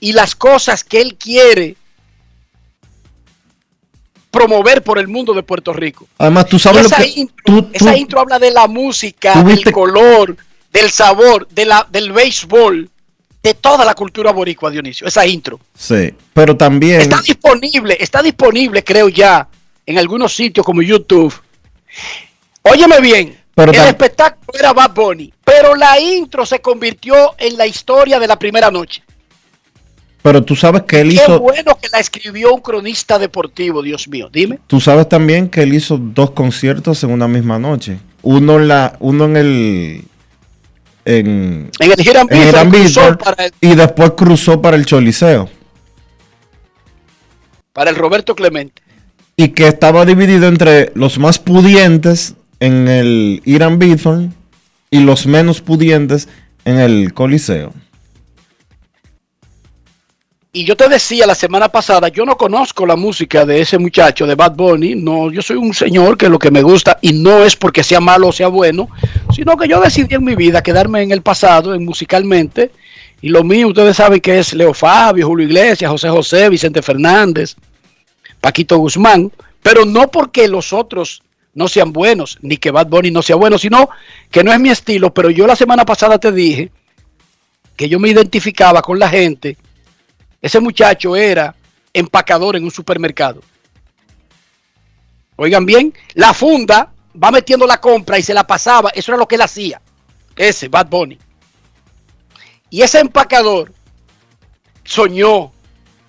y las cosas que él quiere promover por el mundo de Puerto Rico.
Además, tú sabes lo que...
intro,
tú-
esa
tú-
intro habla de la música, del color, del sabor, de la, del béisbol, de toda la cultura boricua, Dionisio. Esa intro.
Sí, pero también...
Está disponible, está disponible, creo ya, en algunos sitios como YouTube. Óyeme bien,
Pero
el espectáculo era Bad Bunny, pero la intro se convirtió en la historia de la primera noche.
Pero tú sabes que él
Qué
hizo...
bueno que la escribió un cronista deportivo, Dios mío. Dime.
Tú sabes también que él hizo dos conciertos en una misma noche. Uno en la, uno en el en,
En el Hiram el,
y después cruzó para el Choliseo.
para el Roberto Clemente.
Y que estaba dividido entre los más pudientes en el Irán Bithorn y los menos pudientes en el Coliseo.
Y yo te decía la semana pasada, yo no conozco la música de ese muchacho, de Bad Bunny. No, yo soy un señor que lo que me gusta, y no es porque sea malo o sea bueno, sino que yo decidí en mi vida quedarme en el pasado, en musicalmente. Y lo mío, ustedes saben que es Leo Fabio, Julio Iglesias, José José, Vicente Fernández, Paquito Guzmán. Pero no porque los otros no sean buenos, ni que Bad Bunny no sea bueno, sino que no es mi estilo. Pero yo la semana pasada te dije que yo me identificaba con la gente ese muchacho era empacador en un supermercado. Oigan bien, la funda va metiendo la compra y se la pasaba. Eso era lo que él hacía. Ese, Bad Bunny. Y ese empacador soñó,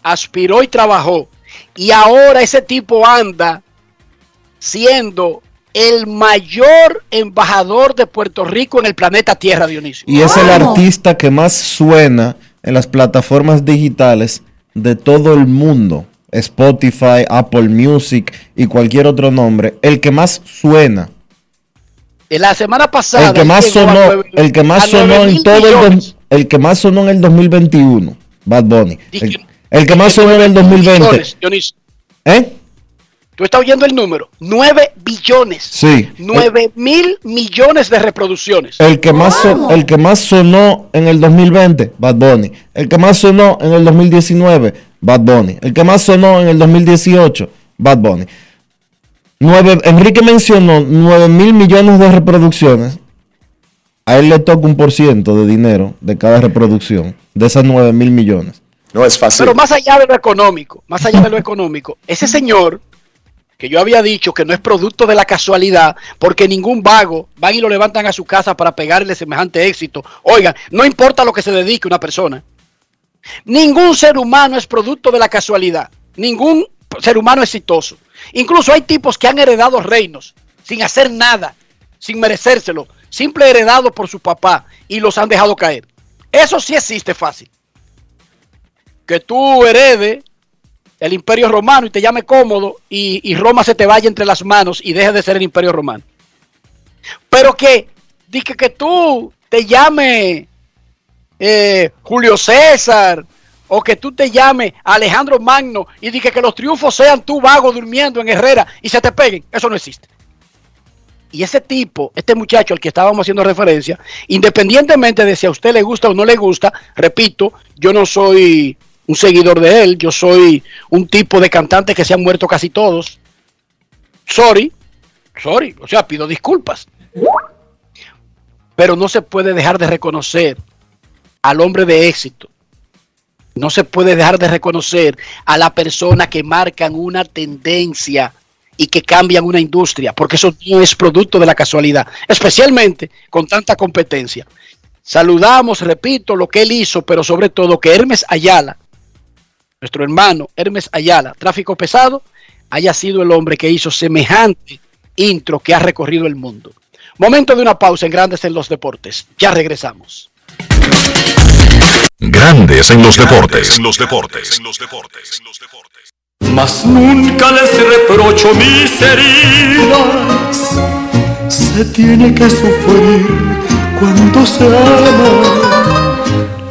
aspiró y trabajó. Y ahora ese tipo anda siendo el mayor embajador de Puerto Rico en el planeta Tierra, Dionisio.
Y es el artista que más suena en las plataformas digitales de todo el mundo. Spotify, Apple Music y cualquier otro nombre. El que más suena.
En la semana pasada.
El que más sonó, el que más sonó en todo el,
millones.
dos- el que más sonó en el 2021, Bad Bunny. El, el que más sonó en el 2020.
Millones.
¿Eh?
¿Tú estás oyendo el número? 9 billones.
Sí.
9 mil millones de reproducciones.
El que, más son- el que más sonó en el 2020, Bad Bunny. El que más sonó en el 2019, Bad Bunny. El que más sonó en el 2018, Bad Bunny. Nueve, Enrique mencionó 9 mil millones de reproducciones. A él le toca un por ciento de dinero de cada reproducción, de esas 9 mil millones.
No es fácil.
Pero más allá de lo económico, más allá de lo económico, ese señor que yo había dicho que no es producto de la casualidad, porque ningún vago van y lo levantan a su casa para pegarle semejante éxito. Oigan, no importa lo que se dedique una persona. Ningún ser humano es producto de la casualidad. Ningún ser humano exitoso. Incluso hay tipos que han heredado reinos sin hacer nada, sin merecérselo, simple heredado por su papá y los han dejado caer. Eso sí existe fácil. Que tú heredes el imperio romano y te llame cómodo y, Roma se te vaya entre las manos y deje de ser el imperio romano. Pero que, di que, tú te llame eh, Julio César o que tú te llames Alejandro Magno y di que, que los triunfos sean tú vago durmiendo en Herrera y se te peguen, eso no existe. Y ese tipo, este muchacho al que estábamos haciendo referencia, independientemente de si a usted le gusta o no le gusta, repito, yo no soy un seguidor de él, yo soy un tipo de cantante que se han muerto casi todos. Sorry, sorry, o sea, pido disculpas. Pero no se puede dejar de reconocer al hombre de éxito. No se puede dejar de reconocer a la persona que marcan una tendencia y que cambian una industria, porque eso no es producto de la casualidad, especialmente con tanta competencia. Saludamos, repito, lo que él hizo, pero sobre todo que Hermes Ayala, nuestro hermano Hermes Ayala, tráfico pesado, haya sido el hombre que hizo semejante intro que ha recorrido el mundo. Momento de una pausa en Grandes en los Deportes. Ya regresamos.
Grandes en los deportes.
los deportes. los deportes.
Mas nunca les reprocho mis heridas. Se tiene que sufrir cuando se ama.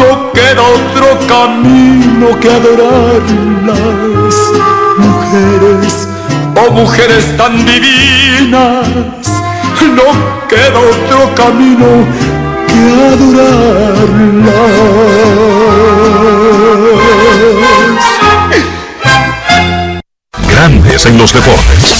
no queda otro camino que adorarlas. Mujeres, oh mujeres tan divinas, no queda otro camino que adorarlas.
Grandes en los deportes.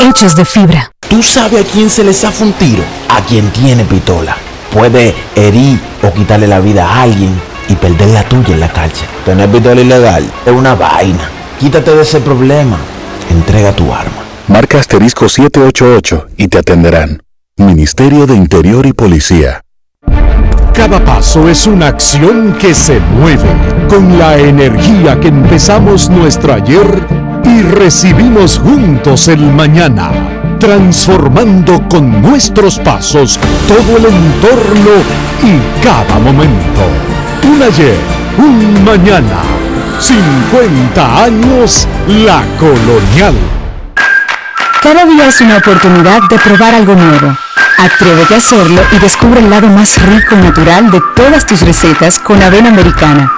hechos de fibra.
¿Tú sabes a quién se le zafa un tiro? A quien tiene pistola. Puede herir o quitarle la vida a alguien y perder la tuya en la cárcel. Tener pistola ilegal es una vaina. Quítate de ese problema. Entrega tu arma.
Marca asterisco 788 y te atenderán. Ministerio de Interior y Policía.
Cada paso es una acción que se mueve con la energía que empezamos nuestro ayer y recibimos juntos el mañana, transformando con nuestros pasos todo el entorno y cada momento. Un ayer, un mañana, 50 años la colonial.
Cada día es una oportunidad de probar algo nuevo. Atrévete a hacerlo y descubre el lado más rico y natural de todas tus recetas con avena americana.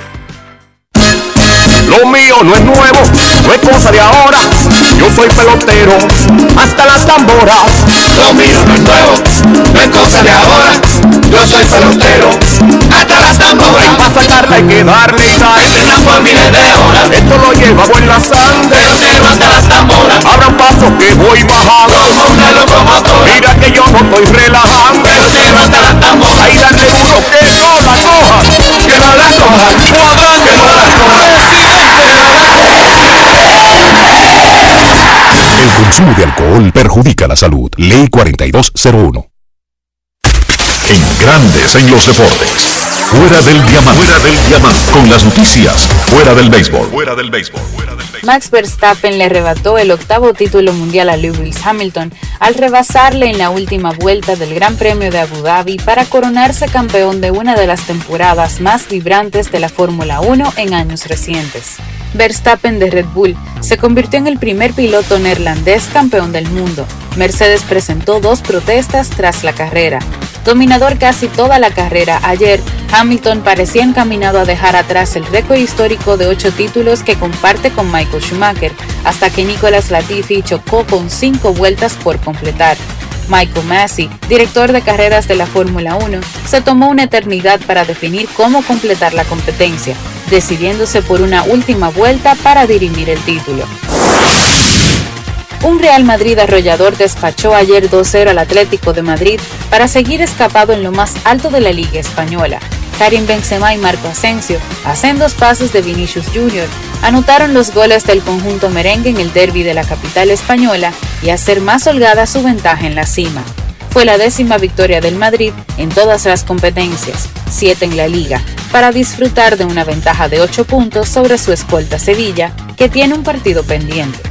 Lo mío no es nuevo, no es cosa de ahora. Yo soy pelotero, hasta las tamboras. Lo mío no es nuevo, no es cosa de ahora. Yo soy pelotero, hasta las tamboras. Para sacarla hay que darle sal. Por miles de horas. Esto lo llevamos en la sangre. hasta las tamboras. Abra un paso que voy bajando. Mira que yo no estoy relajando. hasta las tamboras. Ahí dale duro que no la coja. Que no la coja. Cuadrante, que no la coja.
Consumo de alcohol perjudica la salud. Ley 4201. En Grandes en los deportes. Fuera del diamante. Fuera del diamante. Con las noticias. Fuera del béisbol. Fuera del béisbol.
Max Verstappen le arrebató el octavo título mundial a Lewis Hamilton al rebasarle en la última vuelta del Gran Premio de Abu Dhabi para coronarse campeón de una de las temporadas más vibrantes de la Fórmula 1 en años recientes. Verstappen de Red Bull se convirtió en el primer piloto neerlandés campeón del mundo. Mercedes presentó dos protestas tras la carrera. Dominador casi toda la carrera, ayer Hamilton parecía encaminado a dejar atrás el récord histórico de ocho títulos que comparte con Michael Schumacher, hasta que Nicolas Latifi chocó con cinco vueltas por completar. Michael Massey, director de carreras de la Fórmula 1, se tomó una eternidad para definir cómo completar la competencia, decidiéndose por una última vuelta para dirimir el título. Un Real Madrid arrollador despachó ayer 2-0 al Atlético de Madrid para seguir escapado en lo más alto de la Liga Española. Karim Benzema y Marco Asensio, hacen dos de Vinicius Jr., anotaron los goles del conjunto merengue en el derby de la capital española y hacer más holgada su ventaja en la cima. Fue la décima victoria del Madrid en todas las competencias, siete en la liga, para disfrutar de una ventaja de 8 puntos sobre su escolta Sevilla, que tiene un partido pendiente.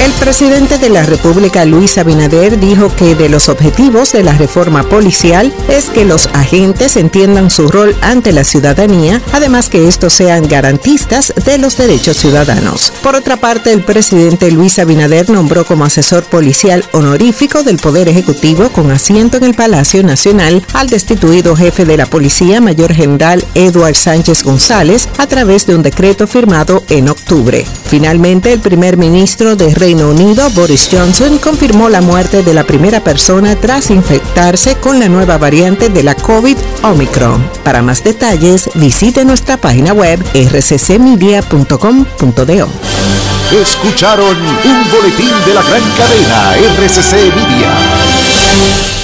El presidente de la República, Luis Abinader, dijo que de los objetivos de la reforma policial es que los agentes entiendan su rol ante la ciudadanía, además que estos sean garantistas de los derechos ciudadanos. Por otra parte, el presidente Luis Abinader nombró como asesor policial honorífico del Poder Ejecutivo con asiento en el Palacio Nacional al destituido jefe de la policía, mayor general Eduard Sánchez González, a través de un decreto firmado en octubre. Finalmente, el primer ministro de Reino Unido, Boris Johnson, confirmó la muerte de la primera persona tras infectarse con la nueva variante de la COVID Omicron. Para más detalles, visite nuestra página web rccmedia.com.do.
Escucharon un boletín de la gran cadena RCC Media.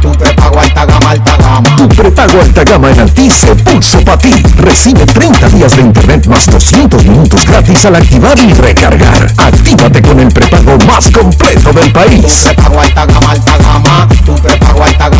Tu prepago alta gama, alta gama. Tu prepago alta gama
en Altis se puso para ti. Recibe 30 días de internet más 200 minutos gratis al activar y recargar. Actívate con el prepago más completo del país.
Prepago alta gama, alta gama. Tu prepago alta gama, alta gama.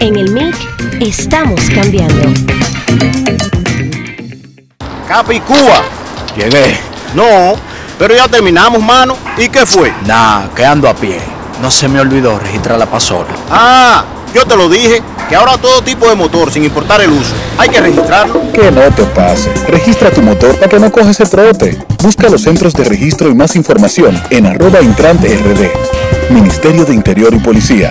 En el MIC estamos cambiando.
Capicúa.
Llegué.
No, pero ya terminamos, mano. ¿Y qué fue?
Nah, que ando a pie. No se me olvidó registrar la pasola.
Ah, yo te lo dije, que ahora todo tipo de motor, sin importar el uso, hay que registrarlo.
Que no te pase. Registra tu motor para que no coges el trote. Busca los centros de registro y más información en arroba intrante rd. Ministerio de Interior y Policía.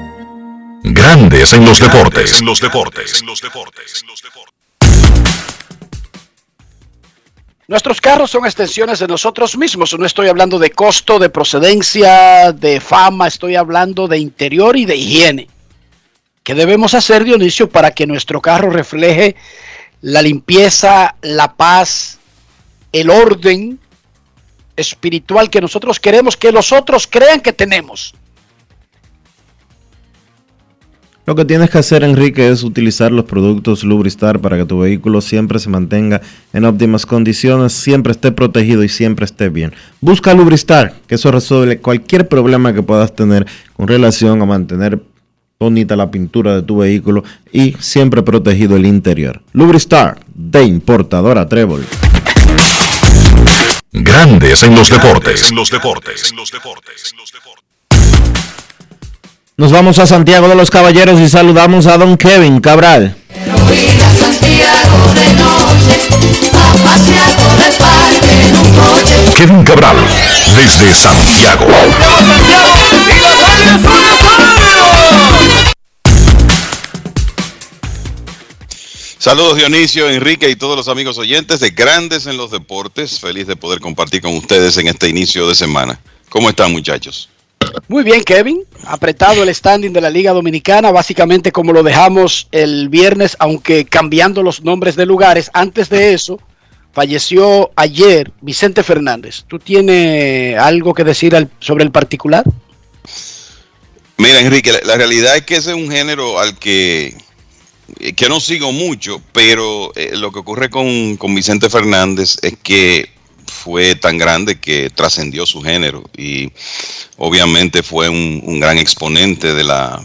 Grandes en los deportes.
En los deportes.
Nuestros carros son extensiones de nosotros mismos. No estoy hablando de costo, de procedencia, de fama, estoy hablando de interior y de higiene. ¿Qué debemos hacer, Dionisio, para que nuestro carro refleje la limpieza, la paz, el orden espiritual que nosotros queremos que los otros crean que tenemos?
Lo que tienes que hacer, Enrique, es utilizar los productos Lubristar para que tu vehículo siempre se mantenga en óptimas condiciones, siempre esté protegido y siempre esté bien. Busca Lubristar, que eso resuelve cualquier problema que puedas tener con relación a mantener bonita la pintura de tu vehículo y siempre protegido el interior. Lubristar, de importadora Trébol.
Grandes en los deportes.
En los deportes.
Nos vamos a Santiago de los Caballeros y saludamos a don Kevin Cabral.
Kevin Cabral, desde Santiago.
Saludos Dionisio, Enrique y todos los amigos oyentes de Grandes en los Deportes. Feliz de poder compartir con ustedes en este inicio de semana. ¿Cómo están muchachos?
Muy bien, Kevin. Apretado el standing de la Liga Dominicana, básicamente como lo dejamos el viernes, aunque cambiando los nombres de lugares. Antes de eso, falleció ayer Vicente Fernández. ¿Tú tienes algo que decir sobre el particular?
Mira, Enrique, la, realidad es que ese es un género al que, que no sigo mucho, pero eh, lo que ocurre con, con Vicente Fernández es que fue tan grande que trascendió su género y obviamente fue un, gran exponente de la,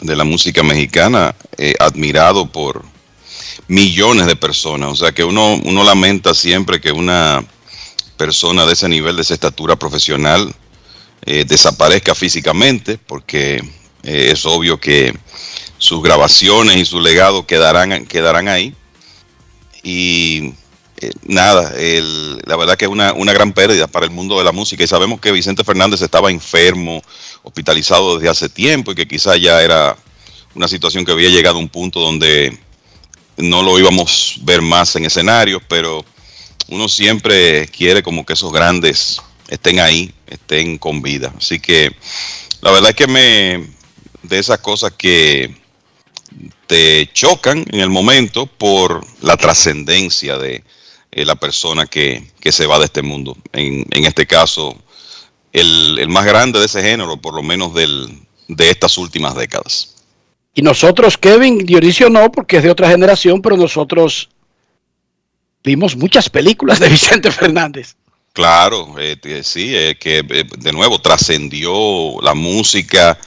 de la música mexicana, eh, admirado por millones de personas. O sea que uno, uno lamenta siempre que una persona de ese nivel, de esa estatura profesional, eh, desaparezca físicamente, porque eh, es obvio que sus grabaciones y su legado quedarán, quedarán ahí. Y eh, nada, el- la verdad que es una, una gran pérdida para el mundo de la música. Y sabemos que Vicente Fernández estaba enfermo, hospitalizado desde hace tiempo y que quizá ya era una situación que había llegado a un punto donde no lo íbamos a ver más en escenarios, pero uno siempre quiere como que esos grandes estén ahí, estén con vida. Así que la verdad es que me de esas cosas que te chocan en el momento por la trascendencia de eh, la persona que, que se va de este mundo. En, en este caso, el, el más grande de ese género, por lo menos del, de estas últimas décadas.
Y nosotros, Kevin, Dionisio no, porque es de otra generación, pero nosotros vimos muchas películas de Vicente Fernández.
Claro, eh, eh, sí, eh, que de nuevo trascendió la música.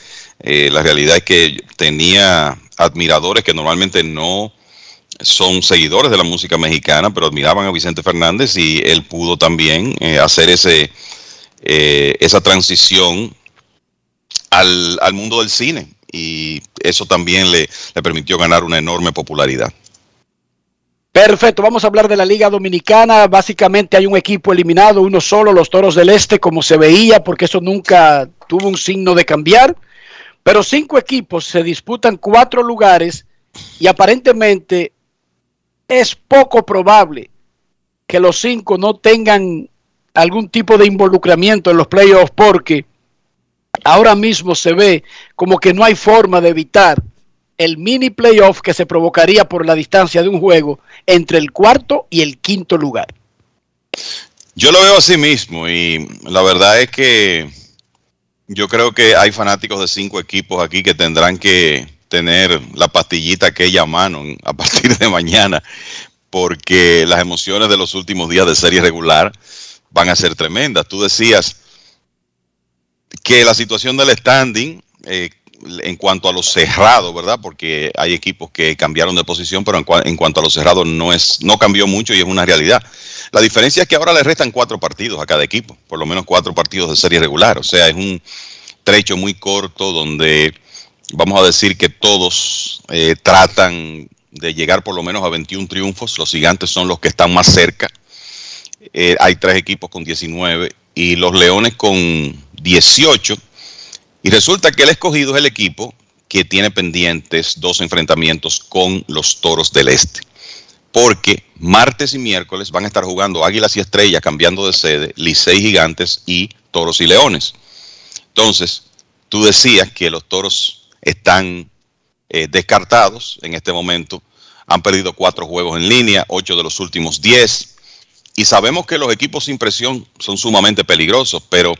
la realidad es que tenía admiradores que normalmente no son seguidores de la música mexicana, pero admiraban a Vicente Fernández y él pudo también eh, hacer ese eh, esa transición al, al mundo del cine y eso también le, le permitió ganar una enorme popularidad.
Perfecto, vamos a hablar de la Liga Dominicana. Básicamente hay un equipo eliminado, uno solo, los Toros del Este, como se veía, porque eso nunca tuvo un signo de cambiar. Pero cinco equipos se disputan cuatro lugares y aparentemente es poco probable que los cinco no tengan algún tipo de involucramiento en los playoffs porque ahora mismo se ve como que no hay forma de evitar el mini playoff que se provocaría por la distancia de un juego entre el cuarto y el quinto lugar.
Yo lo veo así mismo y la verdad es que yo creo que hay fanáticos de cinco equipos aquí que tendrán que tener la pastillita aquella a mano a partir de mañana porque las emociones de los últimos días de serie regular van a ser tremendas. Tú decías que la situación del standing eh, en cuanto a los cerrados, ¿verdad? Porque hay equipos que cambiaron de posición, pero en, en cuanto a los cerrados no es no cambió mucho y es una realidad. La diferencia es que ahora le restan cuatro partidos a cada equipo, por lo menos cuatro partidos de serie regular. O sea, es un trecho muy corto donde vamos a decir que todos eh, tratan de llegar por lo menos a 21 triunfos. Los gigantes son los que están más cerca. Eh, hay tres equipos con 19 y los leones con 18. Y resulta que el escogido es el equipo que tiene pendientes dos enfrentamientos con los toros del este. Porque martes y miércoles van a estar jugando Águilas y Estrellas cambiando de sede, Licey Gigantes y Toros y Leones. Entonces, tú decías que los toros están eh, descartados en este momento. Han perdido cuatro juegos en línea, ocho de los últimos diez. Y sabemos que los equipos sin presión son sumamente peligrosos, pero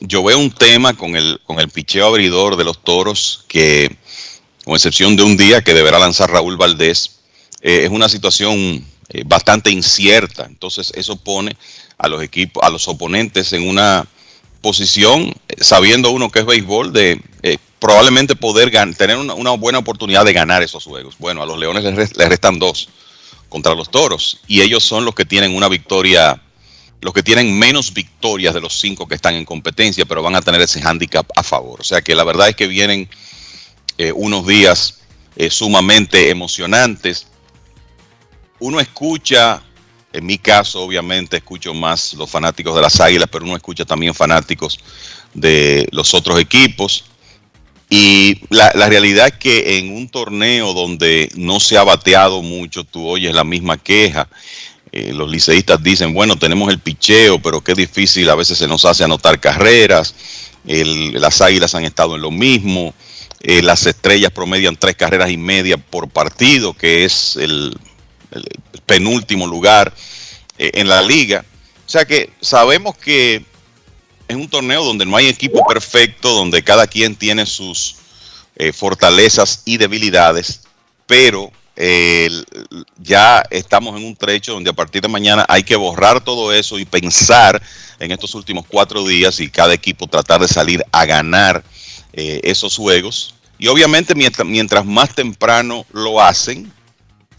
yo veo un tema con el, con el picheo abridor de los toros que, con excepción de un día que deberá lanzar Raúl Valdés, eh, es una situación eh, bastante incierta. Entonces, eso pone a los equipos, a los oponentes en una posición, sabiendo uno que es béisbol, de probablemente poder tener una, buena oportunidad de ganar esos juegos. Bueno, a los Leones les restan dos contra los Toros y ellos son los que tienen una victoria, los que tienen menos victorias de los cinco que están en competencia, pero van a tener ese handicap a favor. O sea que la verdad es que vienen eh, unos días eh, sumamente emocionantes. Uno escucha, en mi caso obviamente escucho más los fanáticos de las Águilas, pero uno escucha también fanáticos de los otros equipos. Y la, la realidad es que en un torneo donde no se ha bateado mucho, tú oyes la misma queja. Eh, los liceístas dicen, bueno, tenemos el picheo, pero qué difícil a veces se nos hace anotar carreras. Las águilas han estado en lo mismo. Eh, las estrellas promedian tres carreras y media por partido, que es el, el penúltimo lugar. eh, en la liga. O sea que sabemos que es un torneo donde no hay equipo perfecto, donde cada quien tiene sus eh, fortalezas y debilidades, pero eh, ya estamos en un trecho donde a partir de mañana hay que borrar todo eso y pensar en estos últimos cuatro días y cada equipo tratar de salir a ganar eh, esos juegos. Y obviamente mientras, mientras más temprano lo hacen,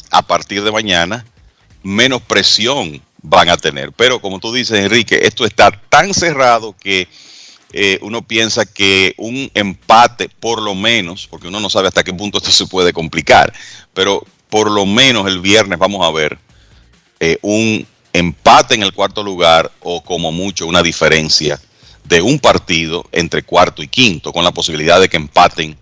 a partir de mañana, menos presión van a tener. Pero como tú dices, Enrique, esto está tan cerrado que eh, uno piensa que un empate, por lo menos, porque uno no sabe hasta qué punto esto se puede complicar, pero por lo menos el viernes vamos a ver eh, un empate en el cuarto lugar o como mucho una diferencia de un partido entre cuarto y quinto, con la posibilidad de que empaten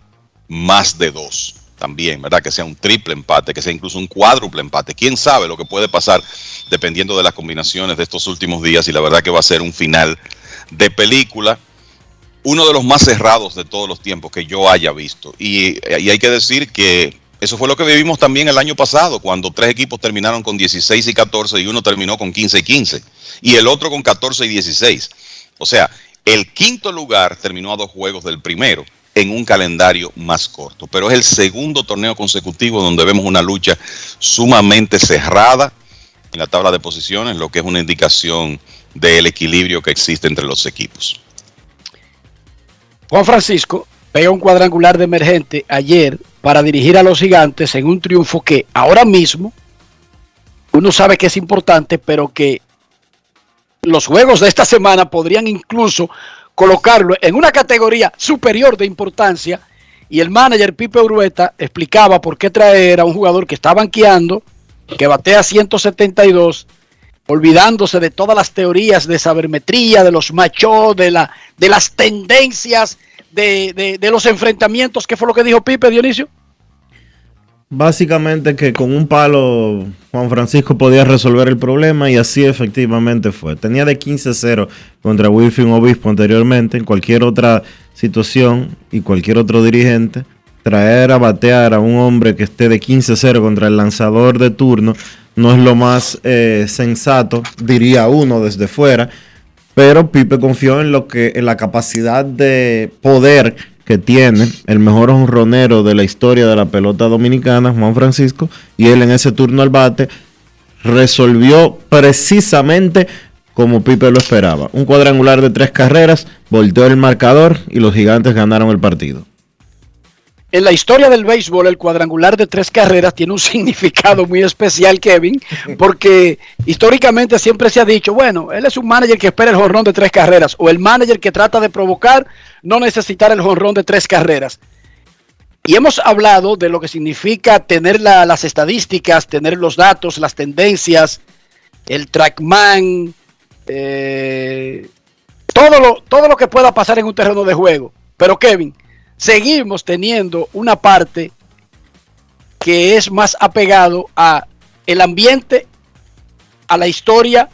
más de dos también, ¿verdad? Que sea un triple empate, que sea incluso un cuádruple empate. ¿Quién sabe lo que puede pasar dependiendo de las combinaciones de estos últimos días? Y la verdad que va a ser un final de película, uno de los más cerrados de todos los tiempos que yo haya visto. Y, hay que decir que eso fue lo que vivimos también el año pasado, cuando tres equipos terminaron con 16 y 14 y uno terminó con 15 y 15 y el otro con 14 y 16. O sea, el quinto lugar terminó a dos juegos del primero en un calendario más corto. Pero es el segundo torneo consecutivo donde vemos una lucha sumamente cerrada en la tabla de posiciones, lo que es una indicación del equilibrio que existe entre los equipos.
Juan Francisco pega un cuadrangular de emergente ayer para dirigir a los gigantes en un triunfo que ahora mismo uno sabe que es importante, pero que los juegos de esta semana podrían incluso colocarlo en una categoría superior de importancia. Y el manager Pipe Urueta explicaba por qué traer a un jugador que está banqueando, que batea 172, olvidándose de todas las teorías de sabermetría, de los machos, de, la, de las tendencias, de, de, de los enfrentamientos. ¿Qué fue lo que dijo Pipe, Dionisio?
Básicamente que con un palo Juan Francisco podía resolver el problema y así efectivamente fue. Tenía de 15-0 contra Wilfin Obispo anteriormente. En cualquier otra situación y cualquier otro dirigente, traer a batear a un hombre que esté de 15-0 contra el lanzador de turno no es lo más eh, sensato, diría uno desde fuera. Pero Pipe confió en lo que en la capacidad de poder que tiene el mejor honronero de la historia de la pelota dominicana, Juan Francisco, y él en ese turno al bate resolvió precisamente como Pipe lo esperaba. Un cuadrangular de tres carreras, volteó el marcador y los gigantes ganaron el partido.
En la historia del béisbol, el cuadrangular de tres carreras tiene un significado muy especial, Kevin, porque históricamente siempre se ha dicho, bueno, él es un manager que espera el jonrón de tres carreras, o el manager que trata de provocar no necesitar el jonrón de tres carreras. Y hemos hablado de lo que significa tener la, las estadísticas, tener los datos, las tendencias, el trackman, eh, todo, lo, todo lo que pueda pasar en un terreno de juego. Pero Kevin, seguimos teniendo una parte que es más apegado a el ambiente, a la historia,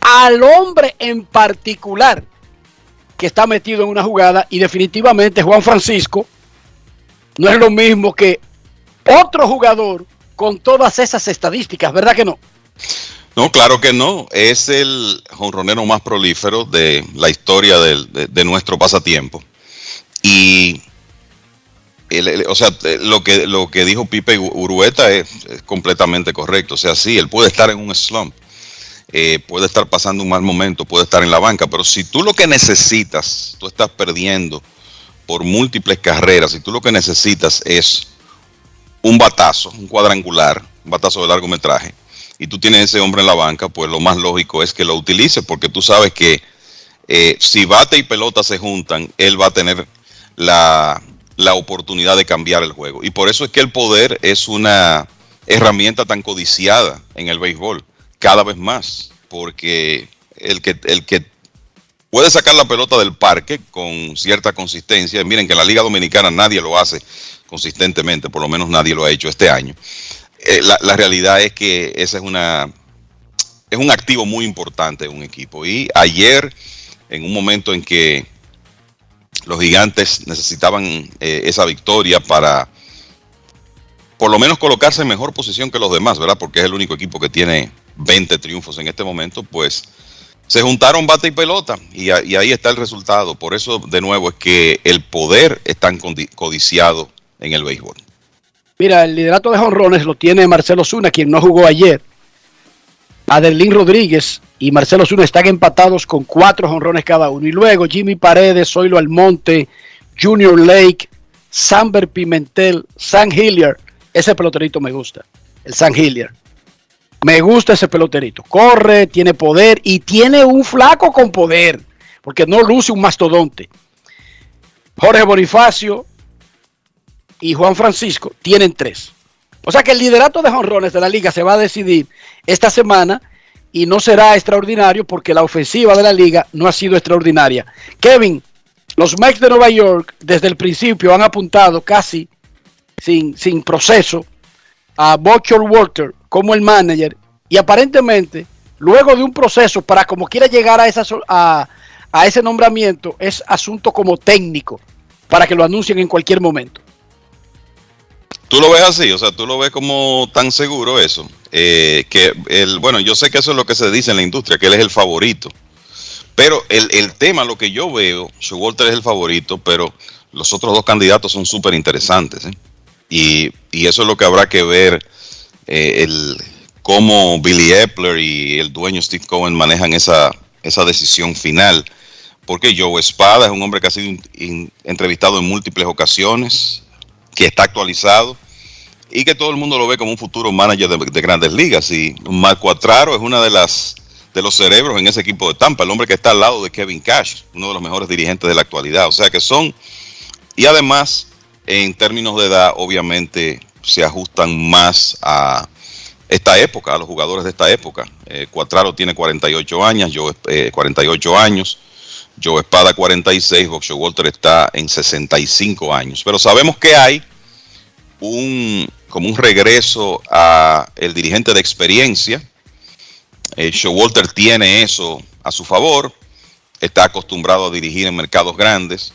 al hombre en particular que está metido en una jugada y definitivamente Juan Francisco no es lo mismo que otro jugador con todas esas estadísticas, ¿verdad que no?
No, claro que no. Es el jonronero más prolífero de la historia de, de, de nuestro pasatiempo. Y o sea, lo que, lo que dijo Pipe Urueta es, es, completamente correcto. O sea, sí, él puede estar en un slump, eh, puede estar pasando un mal momento, puede estar en la banca, pero si tú lo que necesitas, tú estás perdiendo por múltiples carreras, si tú lo que necesitas es un batazo, un cuadrangular, un batazo de largometraje, y tú tienes ese hombre en la banca, pues lo más lógico es que lo utilices, porque tú sabes que eh, si bate y pelota se juntan, él va a tener la, la oportunidad de cambiar el juego. Y por eso es que el poder es una herramienta tan codiciada en el béisbol, cada vez más, porque el que, el que puede sacar la pelota del parque con cierta consistencia, miren que en la Liga Dominicana nadie lo hace consistentemente, por lo menos nadie lo ha hecho este año. Eh, la, la, realidad es que ese es una es un activo muy importante de un equipo. Y ayer, en un momento en que los gigantes necesitaban eh, esa victoria para por lo menos colocarse en mejor posición que los demás, ¿verdad? Porque es el único equipo que tiene 20 triunfos en este momento, pues se juntaron bate y pelota y, ahí está el resultado. Por eso, de nuevo, es que el poder es tan codiciado en el béisbol.
Mira, el liderato de jonrones lo tiene Marcelo Zuna, quien no jugó ayer. Adelín Rodríguez y Marcelo Zuna están empatados con cuatro jonrones cada uno. Y luego Jimmy Paredes, Zoilo Almonte, Junior Lake, Samber Pimentel, San Hilliard. Ese peloterito me gusta, el San Hilliard. Me gusta ese peloterito. Corre, tiene poder y tiene un flaco con poder, porque no luce un mastodonte. Jorge Bonifacio y Juan Francisco tienen tres. O sea que el liderato de jonrones de la liga se va a decidir esta semana y no será extraordinario porque la ofensiva de la liga no ha sido extraordinaria. Kevin, los Mets de Nueva York desde el principio han apuntado casi sin, sin proceso a Butcher Walter como el manager y aparentemente luego de un proceso para como quiera llegar a, esa, a, a ese nombramiento es asunto como técnico para que lo anuncien en cualquier momento.
Tú lo ves así, o sea, tú lo ves como tan seguro eso, eh, que el, bueno, yo sé que eso es lo que se dice en la industria, que él es el favorito, pero el, el tema, lo que yo veo, Walter es el favorito, pero los otros dos candidatos son súper interesantes, ¿eh? y, y, eso es lo que habrá que ver eh, el, cómo Billy Epler y el dueño Steve Cohen manejan esa, esa decisión final. Porque Joe Espada es un hombre que ha sido entrevistado en múltiples ocasiones, que está actualizado y que todo el mundo lo ve como un futuro manager de, grandes ligas. Y Marco Atraro es una de las de los cerebros en ese equipo de Tampa, el hombre que está al lado de Kevin Cash, uno de los mejores dirigentes de la actualidad. O sea que son, y además, en términos de edad, obviamente se ajustan más a, esta época, a los jugadores de esta época. Eh, Cuatraro tiene 48 años, yo, 48 años, Joe Espada 46, Boxer Walter está en 65 años. Pero sabemos que hay un como un regreso a el dirigente de experiencia. Eh, Walter tiene eso a su favor. Está acostumbrado a dirigir en mercados grandes.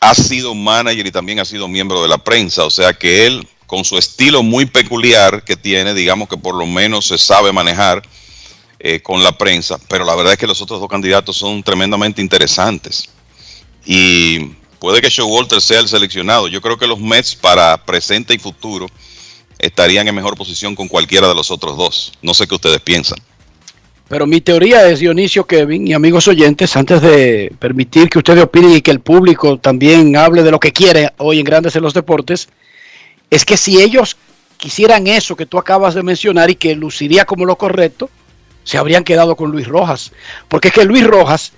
Ha sido manager y también ha sido miembro de la prensa, o sea que él con su estilo muy peculiar que tiene, digamos que por lo menos se sabe manejar eh, con la prensa, pero la verdad es que los otros dos candidatos son tremendamente interesantes. Y puede que Walter sea el seleccionado. Yo creo que los Mets para presente y futuro estarían en mejor posición con cualquiera de los otros dos. No sé qué ustedes piensan.
Pero mi teoría es, Dionisio, Kevin y amigos oyentes, antes de permitir que ustedes opinen y que el público también hable de lo que quiere hoy en Grandes en los Deportes, es que si ellos quisieran eso que tú acabas de mencionar y que luciría como lo correcto, se habrían quedado con Luis Rojas. Porque es que Luis Rojas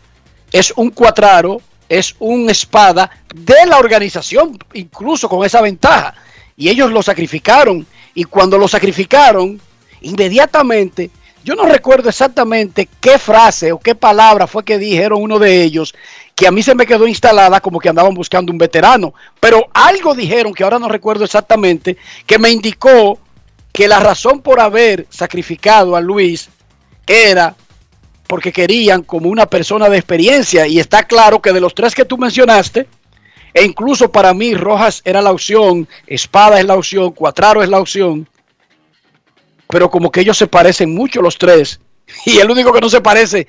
es un cuatraro, es un espada de la organización, incluso con esa ventaja. Y ellos lo sacrificaron. Y cuando lo sacrificaron, inmediatamente, yo no recuerdo exactamente qué frase o qué palabra fue que dijeron uno de ellos, que a mí se me quedó instalada como que andaban buscando un veterano. Pero algo dijeron, que ahora no recuerdo exactamente, que me indicó que la razón por haber sacrificado a Luis era porque querían como una persona de experiencia. Y está claro que de los tres que tú mencionaste, e incluso para mí Rojas era la opción, Espada es la opción, Cuatraro es la opción, pero como que ellos se parecen mucho los tres. Y el único que no se parece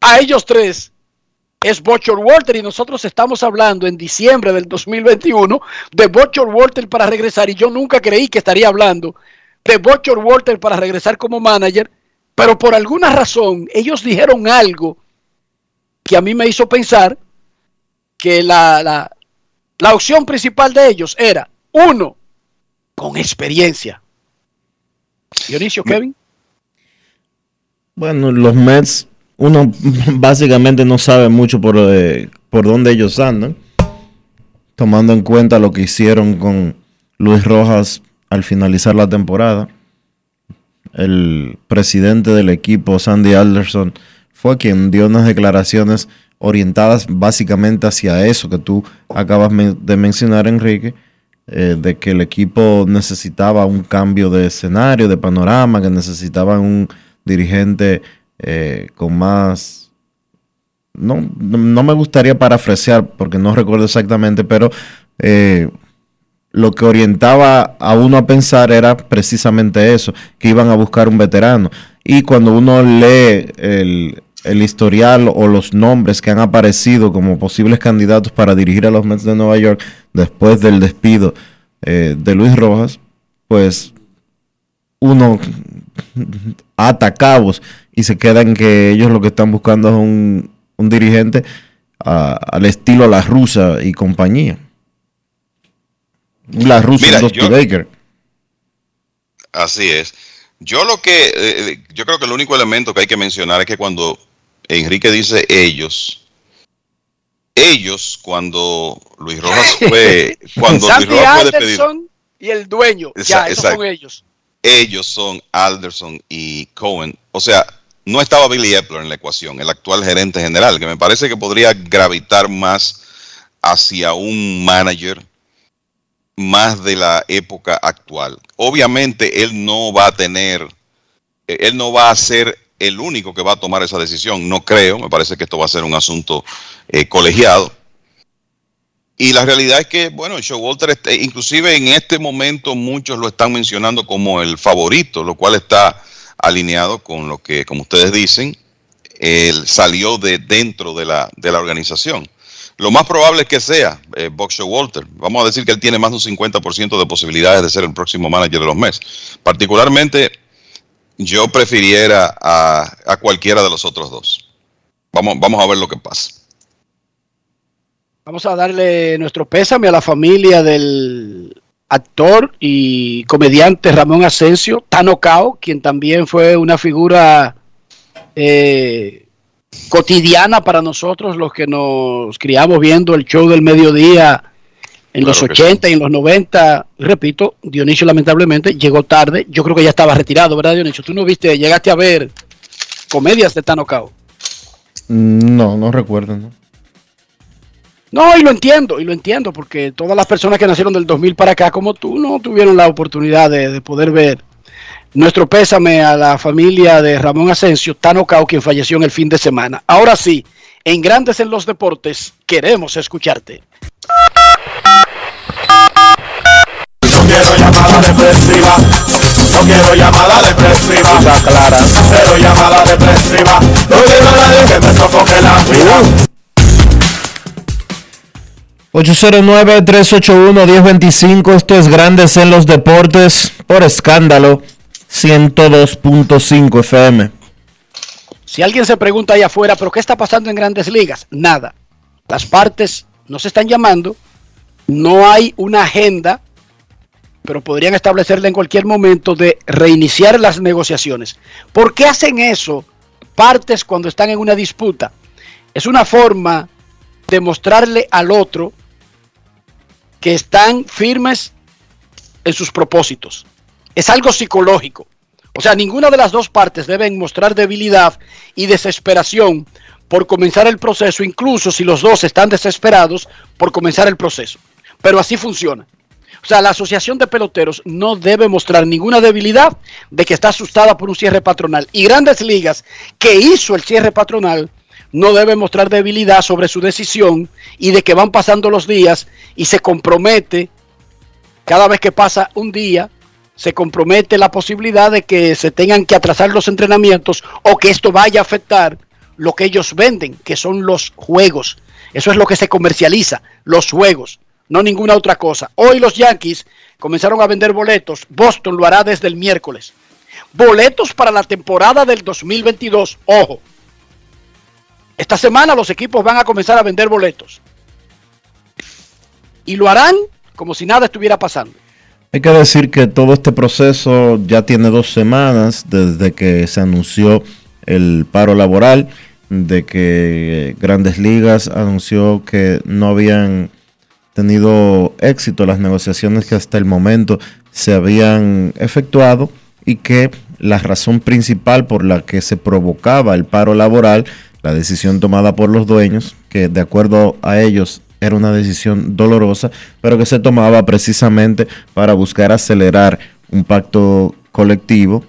a ellos tres es Butcher Walter y nosotros estamos hablando en diciembre del 2021 de Butcher Walter para regresar y yo nunca creí que estaría hablando de Butcher Walter para regresar como manager, pero por alguna razón ellos dijeron algo que a mí me hizo pensar que la, la, la opción principal de ellos era, uno, con experiencia. Dionisio, Kevin.
Bueno, los Mets uno básicamente no sabe mucho por, eh, por dónde ellos andan, tomando en cuenta lo que hicieron con Luis Rojas al finalizar la temporada. El presidente del equipo, Sandy Alderson, fue quien dio unas declaraciones orientadas básicamente hacia eso que tú acabas de mencionar, Enrique, eh, de que el equipo necesitaba un cambio de escenario, de panorama, que necesitaban un dirigente eh, con más... No, no me gustaría parafrasear porque no recuerdo exactamente, pero eh, lo que orientaba a uno a pensar era precisamente eso, que iban a buscar un veterano. Y cuando uno lee el, el historial o los nombres que han aparecido como posibles candidatos para dirigir a los Mets de Nueva York después del despido eh, de Luis Rojas, pues uno ata cabos y se queda en que ellos lo que están buscando es un, un dirigente ah, al estilo la rusa y compañía. La Dusty
yo-
Baker.
Así es. Yo lo que, eh, yo creo que el único elemento que hay que mencionar es que cuando Enrique dice ellos, ellos cuando Luis Rojas fue, cuando Luis Rojas fue despedido,
y el dueño. Ya, esos son ellos.
ellos son Alderson y Cohen. O sea, no estaba Billy Epler en la ecuación, el actual gerente general, que me parece que podría gravitar más hacia un manager más de la época actual. Obviamente él no va a tener, eh, él no va a ser el único que va a tomar esa decisión, no creo, me parece que esto va a ser un asunto eh, colegiado. Y la realidad es que, bueno, Showalter, este, inclusive en este momento muchos lo están mencionando como el favorito, lo cual está alineado con lo que, como ustedes dicen, él salió de dentro de la, de la organización. Lo más probable es que sea eh, Buck Showalter. Vamos a decir que él tiene más de un 50% de posibilidades de ser el próximo manager de los Mets. Particularmente, yo prefiriera a, a cualquiera de los otros dos. Vamos, vamos a ver lo que pasa.
Vamos a darle nuestro pésame a la familia del actor y comediante Ramón Asensio, Tano Cao, quien también fue una figura eh, cotidiana para nosotros, los que nos criamos viendo el show del mediodía en los
Claro que
80 y en los 90. Repito, Dionisio lamentablemente llegó tarde. Yo creo que ya estaba retirado, ¿verdad, Dionisio? Tú no viste, llegaste a ver comedias de Tano Cao.
Mm, No, no recuerdo. ¿no?
No, y lo entiendo, y lo entiendo, porque todas las personas que nacieron del 2000 para acá, como tú, no tuvieron la oportunidad de, de poder ver. Nuestro pésame a la familia de Ramón Asensio, Tano Cao, quien falleció en el fin de semana. Ahora sí, en Grandes en los Deportes, queremos escucharte.
No quiero llamada depresiva. No quiero llamada depresiva. clara. Cero llamada depresiva. No quiero a nadie que me sofoque la vida.
809-381-1025, esto es Grandes en los Deportes, por escándalo, 102.5 FM.
Si alguien se pregunta allá afuera, ¿pero qué está pasando en grandes ligas? Nada. Las partes no se están llamando, no hay una agenda, pero podrían establecerla en cualquier momento de reiniciar las negociaciones. ¿Por qué hacen eso partes cuando están en una disputa? Es una forma de mostrarle al otro que están firmes en sus propósitos. Es algo psicológico. O sea, ninguna de las dos partes deben mostrar debilidad y desesperación por comenzar el proceso, incluso si los dos están desesperados por comenzar el proceso. Pero así funciona. O sea, la Asociación de Peloteros no debe mostrar ninguna debilidad de que está asustada por un cierre patronal. Y Grandes Ligas, que hizo el cierre patronal, no debe mostrar debilidad sobre su decisión y de que van pasando los días y se compromete, cada vez que pasa un día, se compromete la posibilidad de que se tengan que atrasar los entrenamientos o que esto vaya a afectar lo que ellos venden, que son los juegos. Eso es lo que se comercializa, los juegos, no ninguna otra cosa. Hoy los Yankees comenzaron a vender boletos, Boston lo hará desde el miércoles. Boletos para la temporada del 2022, ojo. Esta semana los equipos van a comenzar a vender boletos. Y lo harán como si nada estuviera pasando.
Hay que decir que todo este proceso ya tiene dos semanas desde que se anunció el paro laboral, de que Grandes Ligas anunció que no habían tenido éxito las negociaciones que hasta el momento se habían efectuado y que la razón principal por la que se provocaba el paro laboral, la decisión tomada por los dueños, que de acuerdo a ellos era una decisión dolorosa, pero que se tomaba precisamente para buscar acelerar un pacto colectivo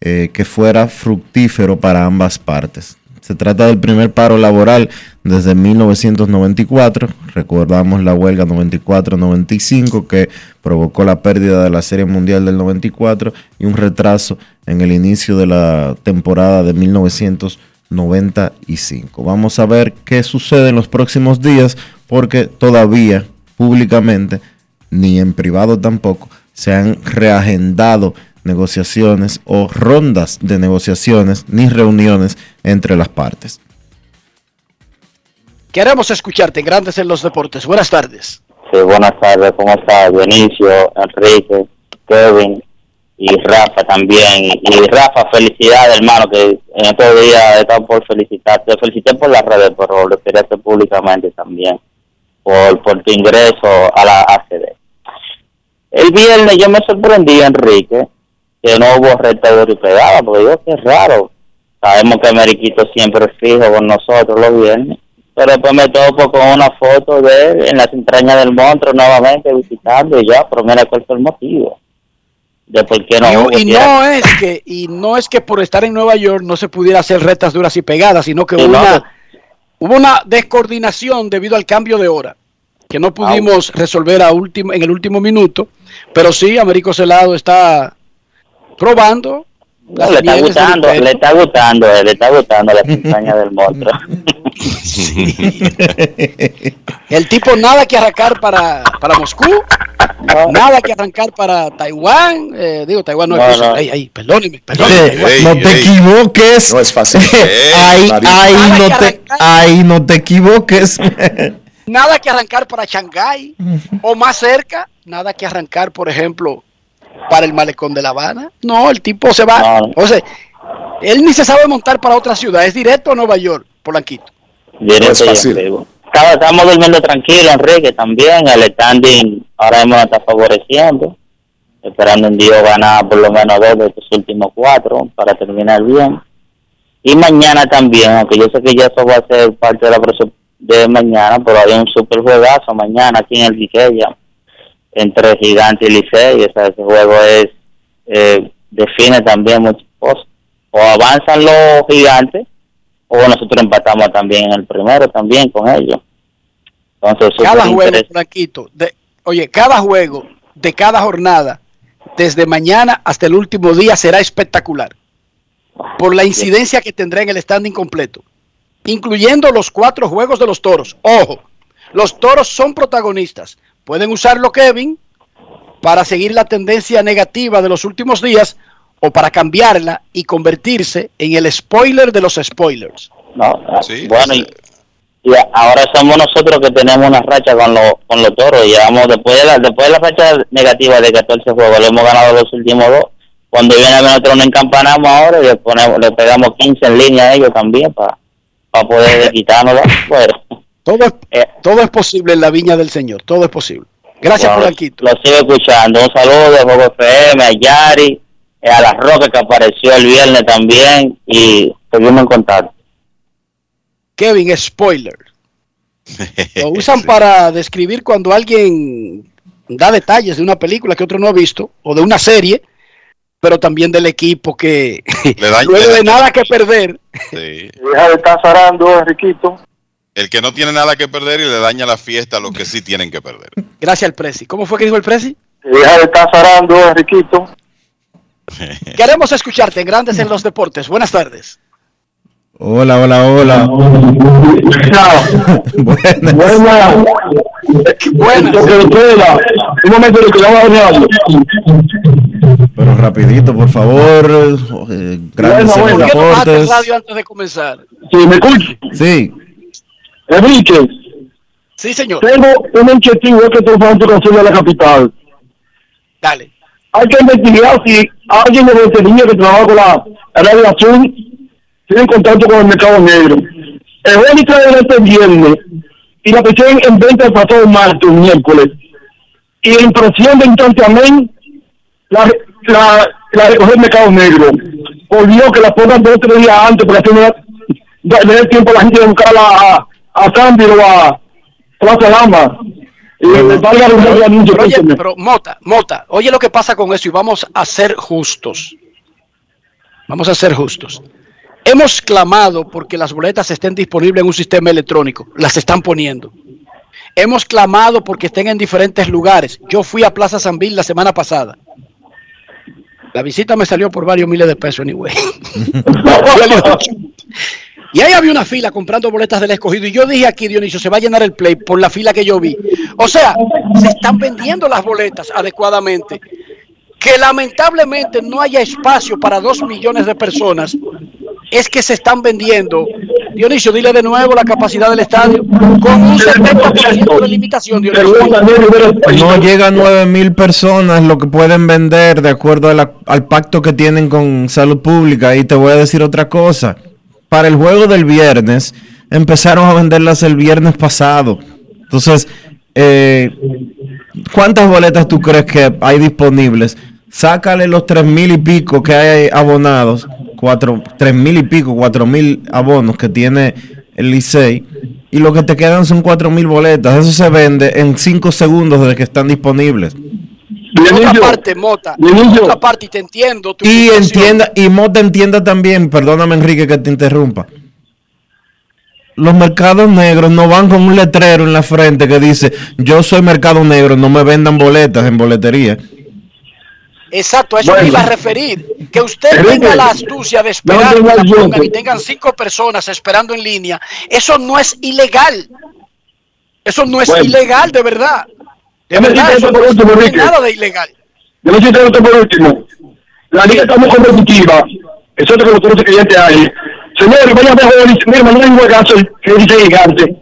eh, que fuera fructífero para ambas partes. Se trata del primer paro laboral desde 1994. Recordamos la huelga 94-95 que provocó la pérdida de la Serie Mundial del 94 y un retraso en el inicio de la temporada de 1995. Vamos a ver qué sucede en los próximos días porque todavía públicamente ni en privado tampoco se han reagendado negociaciones o rondas de negociaciones ni reuniones entre las partes.
Queremos escucharte, Grandes en los Deportes. Buenas tardes.
Sí, buenas tardes, ¿cómo estás? Benicio, Enrique, Kevin y Rafa también. Y Rafa, felicidades, hermano, que en estos días he por felicitarte. Te felicité por las redes, pero lo quería hacer públicamente también, por, por tu ingreso a la ACD. El viernes yo me sorprendí, Enrique, que no hubo retador y pegada, porque que es raro. Sabemos que Meriquito siempre es fijo con nosotros los viernes, pero después me topo con una foto de él en las entrañas del monstruo nuevamente visitando y ya, pero mira cuál fue el motivo. De por qué no
y, no es que y no es que por estar en Nueva York no se pudiera hacer retas duras y pegadas, sino que
Sí,
hubo,
no,
una, hubo una descoordinación debido al cambio de hora que no pudimos resolver a último, en el último minuto, pero sí, Américo Celado está probando.
No, le está gustando, le está gustando, eh, le está gustando las entrañas del monstruo.
El tipo nada que arrancar para, para Moscú, nada que arrancar para Taiwán. eh, digo, Taiwán no,
No,
es
no.
Ey, perdóneme, perdóneme.
No te equivoques.
No es fácil.
ahí,
Nada
no te, ahí no te equivoques.
Nada que arrancar para Shanghái o más cerca, nada que arrancar, por ejemplo, para el malecón de La Habana. No, el tipo se va. O sea, él ni se sabe montar para otra ciudad, es directo a Nueva York, Polanquito.
Directo
es
y
fácil.
Estamos durmiendo tranquilo, Enrique, también. El standing ahora mismo está favoreciendo. Esperando en Dios ganar por lo menos dos de estos últimos cuatro para terminar bien. Y mañana también, aunque yo sé que ya eso va a ser parte de la de mañana, pero hay un super juegazo mañana aquí en el Quiqueya entre Gigante y Licey. O sea, ese juego es eh, define también muchas cosas. O avanzan los gigantes o nosotros empatamos también en el primero también con ellos. Entonces,
Cada juego, de, oye, cada juego de cada jornada, desde mañana hasta el último día, será espectacular. Por la incidencia que tendrá en el standing completo, incluyendo los cuatro juegos de los toros. Ojo, los toros son protagonistas. Pueden usarlo, Kevin, para seguir la tendencia negativa de los últimos días o para cambiarla y convertirse en el spoiler de los spoilers.
No, ah, bueno, y, y ahora somos nosotros que tenemos una racha con los con los toros. Llevamos después de la, después de la racha negativa de 14 juegos, le hemos ganado los últimos dos. Cuando viene a ver nosotros nos encampanamos ahora y le, ponemos, le pegamos 15 en línea a ellos también para poder quitarnos fuera.
Todo es, todo es posible en la viña del Señor, todo es posible. Gracias,
Bueno,
Polanquito.
Lo sigo escuchando. Un saludo de Juego FM, a Yari, eh, a La Roca que apareció el viernes también y seguimos en contacto.
Kevin, spoiler. Lo usan para describir cuando alguien da detalles de una película que otro no ha visto o de una serie, pero también del equipo que
le
de nada que perder.
Sí.
Deja de estar zarando, Enriquito.
El que no tiene nada que perder y le daña la fiesta a los que sí tienen que perder.
Gracias al Prezi. ¿Cómo fue que dijo el Prezi?
Deja de estar zarando, Enriquito.
Queremos escucharte en Grandes en los Deportes. Buenas tardes.
Hola, hola, hola. Buenas.
Buenas.
Un momento, que vamos
Pero rapidito, por favor. eh, grandes en los
¿Por qué no radio antes de comenzar?
Sí, ¿me escuchas?
Sí.
Enrique,
Sí, señor.
tengo un inquietud que tengo falta de de la capital.
Dale.
Hay que investigar si alguien de veterinaria que trabaja con la radio azul tiene contacto con el mercado negro. El juez trae este viernes y la pusieron en venta el pasado martes, miércoles. Y en impresión de instantáneamente la, la, la recogió el mercado negro. Volvió que la pongan dos o tres días antes para que no le dé tiempo a la gente de buscarla a, a cambio a Plaza Lama. Y anuncio.
Pero, oye, pero Mota, Mota, oye lo que pasa con eso y vamos a ser justos. Vamos a ser justos. Hemos clamado porque las boletas estén disponibles en un sistema electrónico. Las están poniendo. Hemos clamado porque estén en diferentes lugares. Yo fui a Plaza San Bill la semana pasada. La visita me salió por varios miles de pesos, anyway. y ahí había una fila comprando boletas del escogido. Y yo dije aquí, Dionisio, se va a llenar el play por la fila que yo vi. O sea, se están vendiendo las boletas adecuadamente. Que lamentablemente no haya espacio para dos millones de personas es que se están vendiendo. Dionisio, dile de nuevo la capacidad del estadio con un 70% de limitación. Dionisio.
No llega a 9 mil personas lo que pueden vender de acuerdo la- al pacto que tienen con salud pública. Y te voy a decir otra cosa. Para el juego del viernes, empezaron a venderlas el viernes pasado. Entonces, eh, ¿cuántas boletas tú crees que hay disponibles? Sácale los tres mil y pico que hay abonados, cuatro, tres mil y pico, cuatro mil abonos que tiene el Licey, y lo que te quedan son cuatro mil boletas. Eso se vende en cinco segundos desde que están disponibles.
Otra parte, Mota. Otra parte, y te entiendo. tu
Y entienda, y Mota entienda también, perdóname Enrique que te interrumpa. Los mercados negros no van con un letrero en la frente que dice, yo soy mercado negro, no me vendan boletas en boletería.
Exacto, a eso
Bueno.
me iba a referir. Que usted
Enrique,
tenga la astucia de esperar
no
pongan y tengan cinco personas esperando en línea. Eso no es ilegal. Eso no es
Bueno.
ilegal, de verdad.
Déjame decirte esto por último,
no es
Enrique.
nada de ilegal.
Yo me siento esto por último. La liga está muy competitiva. Eso es lo que los clientes hay. Señores, vayan a ver, dice, mira, mañana hay un juegazo que dice Gigante.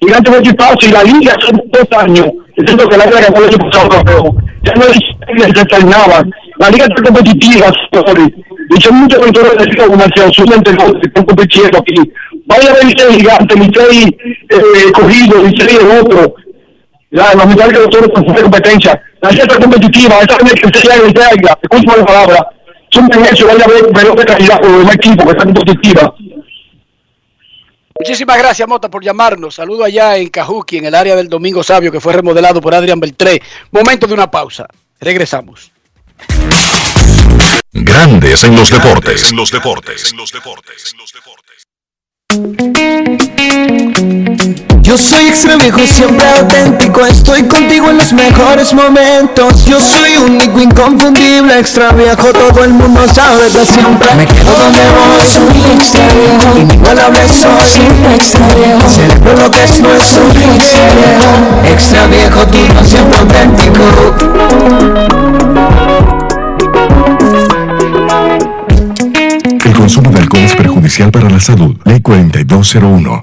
Gigante fue equipazo y la liga hace dos años. Cierto que la liga ganó el año pasado, pero ya no es se. La liga está competitiva, señores. Y son muchos controles de liga comercial, solamente los que están compitiendo aquí. Vaya a ver Licey Gigante, Licey eh, Cogido, Licey el otro. Ya, la mitad que nosotros con competencia. La está competitiva, esa gente que se se haga, escucha la palabra. Son bien hechos, vaya a ver pero de calidad con el equipo que está competitiva.
Muchísimas gracias, Mota, por llamarnos. Saludo allá en Cajuki, en el área del Domingo Sabio, que fue remodelado por Adrián Beltré. Momento de una pausa. Regresamos.
Grandes en los deportes. En los deportes. En los deportes.
Yo soy extra viejo, siempre auténtico. Estoy contigo en los mejores momentos. Yo soy único, inconfundible, extra viejo. Todo el mundo sabe que siempre me quedo donde voy. Soy extra viejo, inigualable soy. Siempre extra viejo, celebro lo que es nuestro. Extra viejo, extra viejo, tú no siempre auténtico.
El consumo de alcohol es perjudicial para la salud. Ley 4201.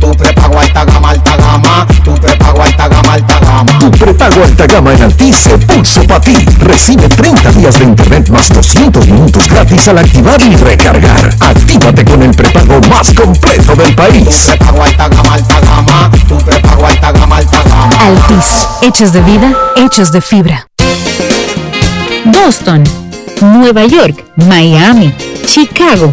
Tu prepago alta gama, alta gama. Tu prepago alta gama, alta gama.
Tu prepago alta gama en Altis se puso para ti. Recibe 30 días de internet más 200 minutos gratis al activar y recargar. Actívate con el prepago más completo del país.
Prepago alta gama, alta gama. Tu prepago alta gama, alta gama.
Altis, hechos de vida, hechos de fibra.
Boston, Nueva York, Miami, Chicago.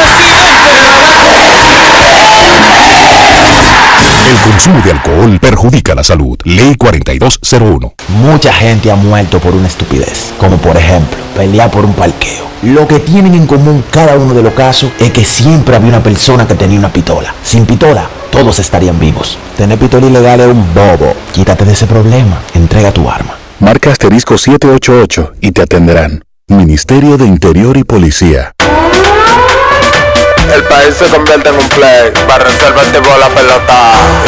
Consumo de alcohol perjudica la salud. Ley 4201.
Mucha gente ha muerto por una estupidez, como por ejemplo pelear por un parqueo. Lo que tienen en común cada uno de los casos es que siempre había una persona que tenía una pistola. Sin pistola, todos estarían vivos. Tener pistola ilegal es un bobo. Quítate de ese problema. Entrega tu arma.
Marca asterisco 788 y te atenderán. Ministerio de Interior y Policía.
El país se convierte en un play, para reservar tipo la pelota.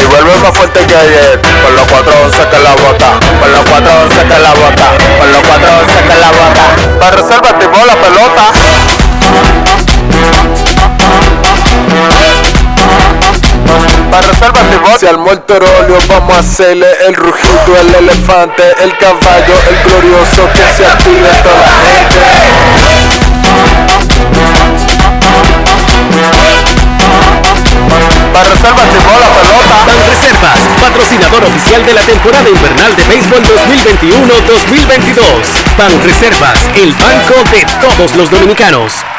Y vuelve más fuerte que ayer, con los 411 que la bota, con los 411 que la bota, con los 411 que la bota. Para reservar tipo la pelota. Para reservar tipo Si al óleo vamos a hacerle el rugido, el elefante, el caballo, el glorioso que se active toda la gente. Para reservas tipo la pelota.
Reservas, patrocinador oficial de la temporada invernal de béisbol 2021-2022. Ban Reservas, el banco de todos los dominicanos.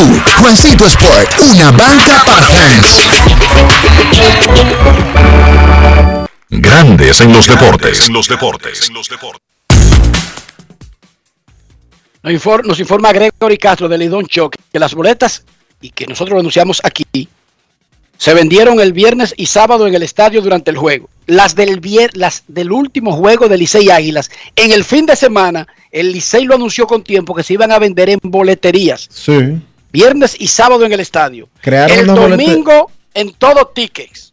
tú. Juancito Sport, una banca para fans.
Grandes en los deportes.
En los deportes.
Nos, infor- nos informa Gregory Castro de Lidón Show que las boletas, y que nosotros lo anunciamos aquí, se vendieron el viernes y sábado en el estadio durante el juego. Las del, vier- las del último juego de Licey Águilas, en el fin de semana, el Licey lo anunció con tiempo que se iban a vender en boleterías.
Sí.
Viernes y sábado en el estadio.
Crearon
el domingo en todo tickets,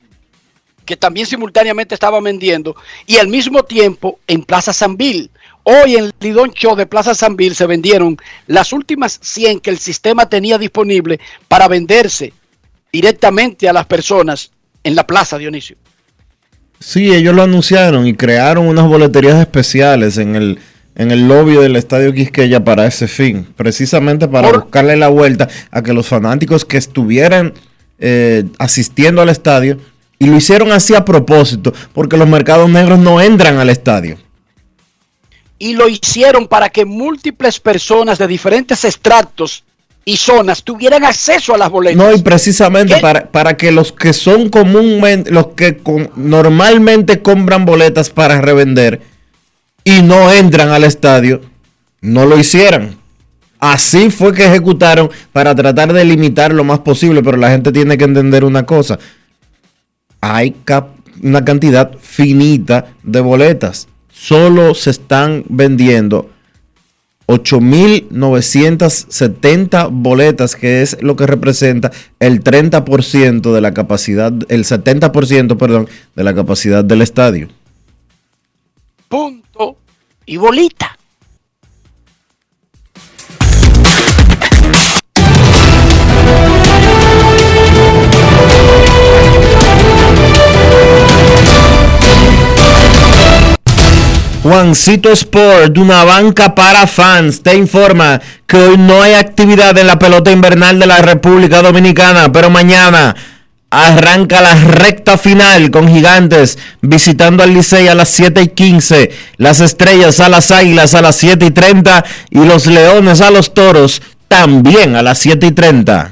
que también simultáneamente estaban vendiendo, y al mismo tiempo en Plaza Sanville. Hoy en el Lidón Show de Plaza Sanville se vendieron las últimas 100 que el sistema tenía disponible para venderse directamente a las personas en la plaza, Dionisio.
Sí, ellos lo anunciaron y crearon unas boleterías especiales en el, en el lobby del Estadio Quisqueya para ese fin, precisamente para buscarle la vuelta a que los fanáticos que estuvieran eh, asistiendo al estadio, y lo hicieron así a propósito, porque los mercados negros no entran al estadio.
Y lo hicieron para que múltiples personas de diferentes extractos y zonas tuvieran acceso a las boletas.
No, y precisamente para, para que los que son comúnmente, los que con- normalmente compran boletas para revender y no entran al estadio, no lo hicieran. Así fue que ejecutaron para tratar de limitar lo más posible, pero la gente tiene que entender una cosa. Hay una cantidad finita de boletas. Solo se están vendiendo 8.970 boletas, que es lo que representa el 30% de la capacidad, el 70%, perdón, de la capacidad del estadio.
Y bolita.
Juancito Sport, una banca para fans, te informa que hoy no hay actividad en la pelota invernal de la República Dominicana, pero mañana arranca la recta final con gigantes visitando al Licey a las 7 y 15, las estrellas a las águilas a las 7 y 30 y los leones a los toros también a las 7 y 30.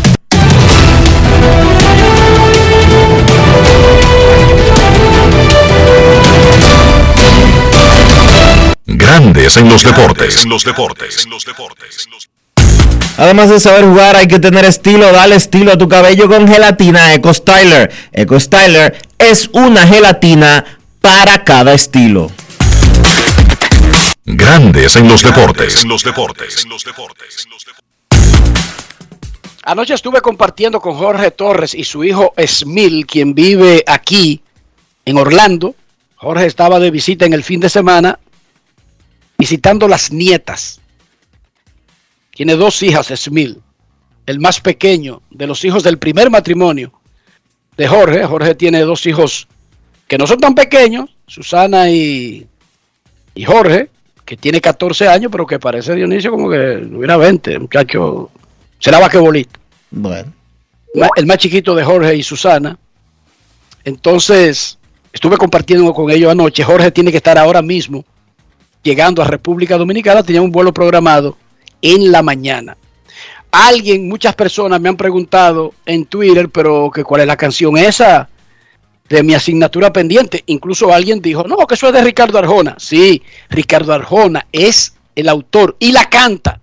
Grandes en los deportes. los deportes.
Además de saber jugar, hay que tener estilo. Dale estilo a tu cabello con gelatina Eco Styler. Eco Styler es una gelatina para cada estilo.
Grandes en los deportes. los deportes.
Anoche estuve compartiendo con Jorge Torres y su hijo Esmil, quien vive aquí en Orlando. Jorge estaba de visita en el fin de semana visitando las nietas. Tiene dos hijas, Esmil, el más pequeño de los hijos del primer matrimonio de Jorge. Jorge tiene dos hijos que no son tan pequeños, Susana y, y Jorge, que tiene 14 años, pero que parece Dionisio como que hubiera 20, muchacho. Será vaquebolito.
Bueno.
El más chiquito de Jorge y Susana. Entonces, estuve compartiendo con ellos anoche. Jorge tiene que estar ahora mismo llegando a República Dominicana, tenía un vuelo programado en la mañana. Alguien, muchas personas me han preguntado en Twitter, pero que cuál es la canción esa de mi asignatura pendiente. Incluso alguien dijo, no, que eso es de Ricardo Arjona. Sí, Ricardo Arjona es el autor y la canta.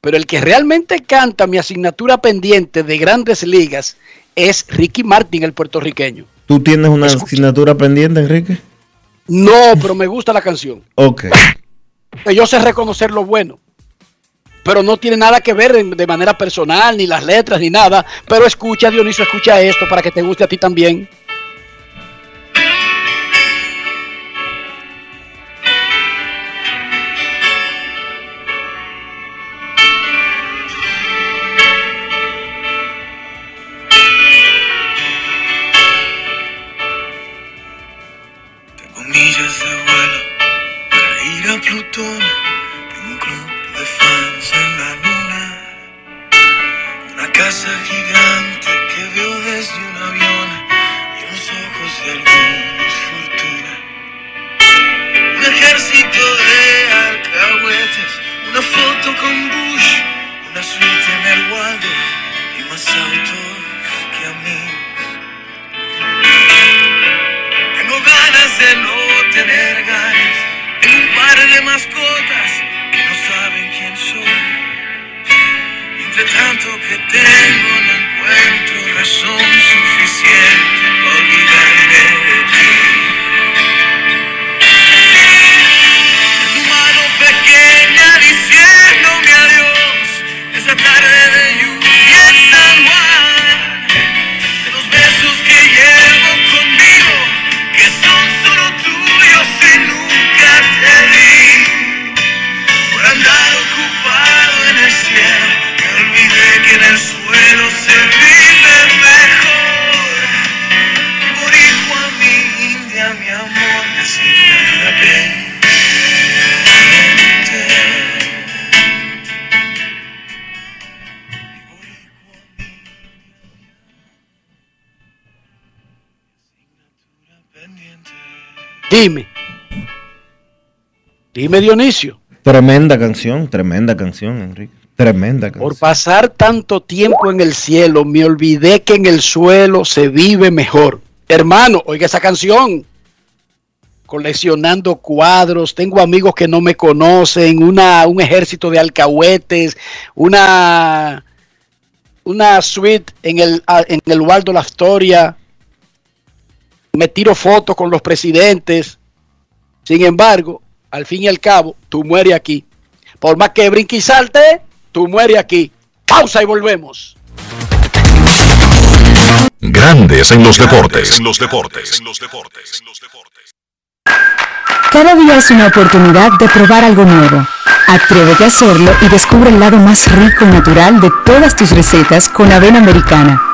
Pero el que realmente canta mi asignatura pendiente de grandes ligas es Ricky Martin, el puertorriqueño.
¿Tú tienes una asignatura pendiente, Enrique?
No, pero me gusta la canción.
Ok.
Yo sé reconocer lo bueno. Pero no tiene nada que ver de manera personal, ni las letras, ni nada. Pero escucha, Dionisio, escucha esto para que te guste a ti también. Dime, Dionisio.
Tremenda canción, tremenda canción, Enrique. Tremenda canción.
Por pasar tanto tiempo en el cielo, me olvidé que en el suelo se vive mejor. Hermano, oiga esa canción. Coleccionando cuadros, tengo amigos que no me conocen, una, un ejército de alcahuetes, una, una suite en el, en el Waldo La Astoria, me tiro fotos con los presidentes. Sin embargo, al fin y al cabo, tú mueres aquí. Por más que brinque y salte, tú mueres aquí. Pausa y volvemos.
Grandes en los deportes. En los deportes. En los deportes.
Cada día es una oportunidad de probar algo nuevo. Atrévete a hacerlo y descubre el lado más rico y natural de todas tus recetas con avena americana.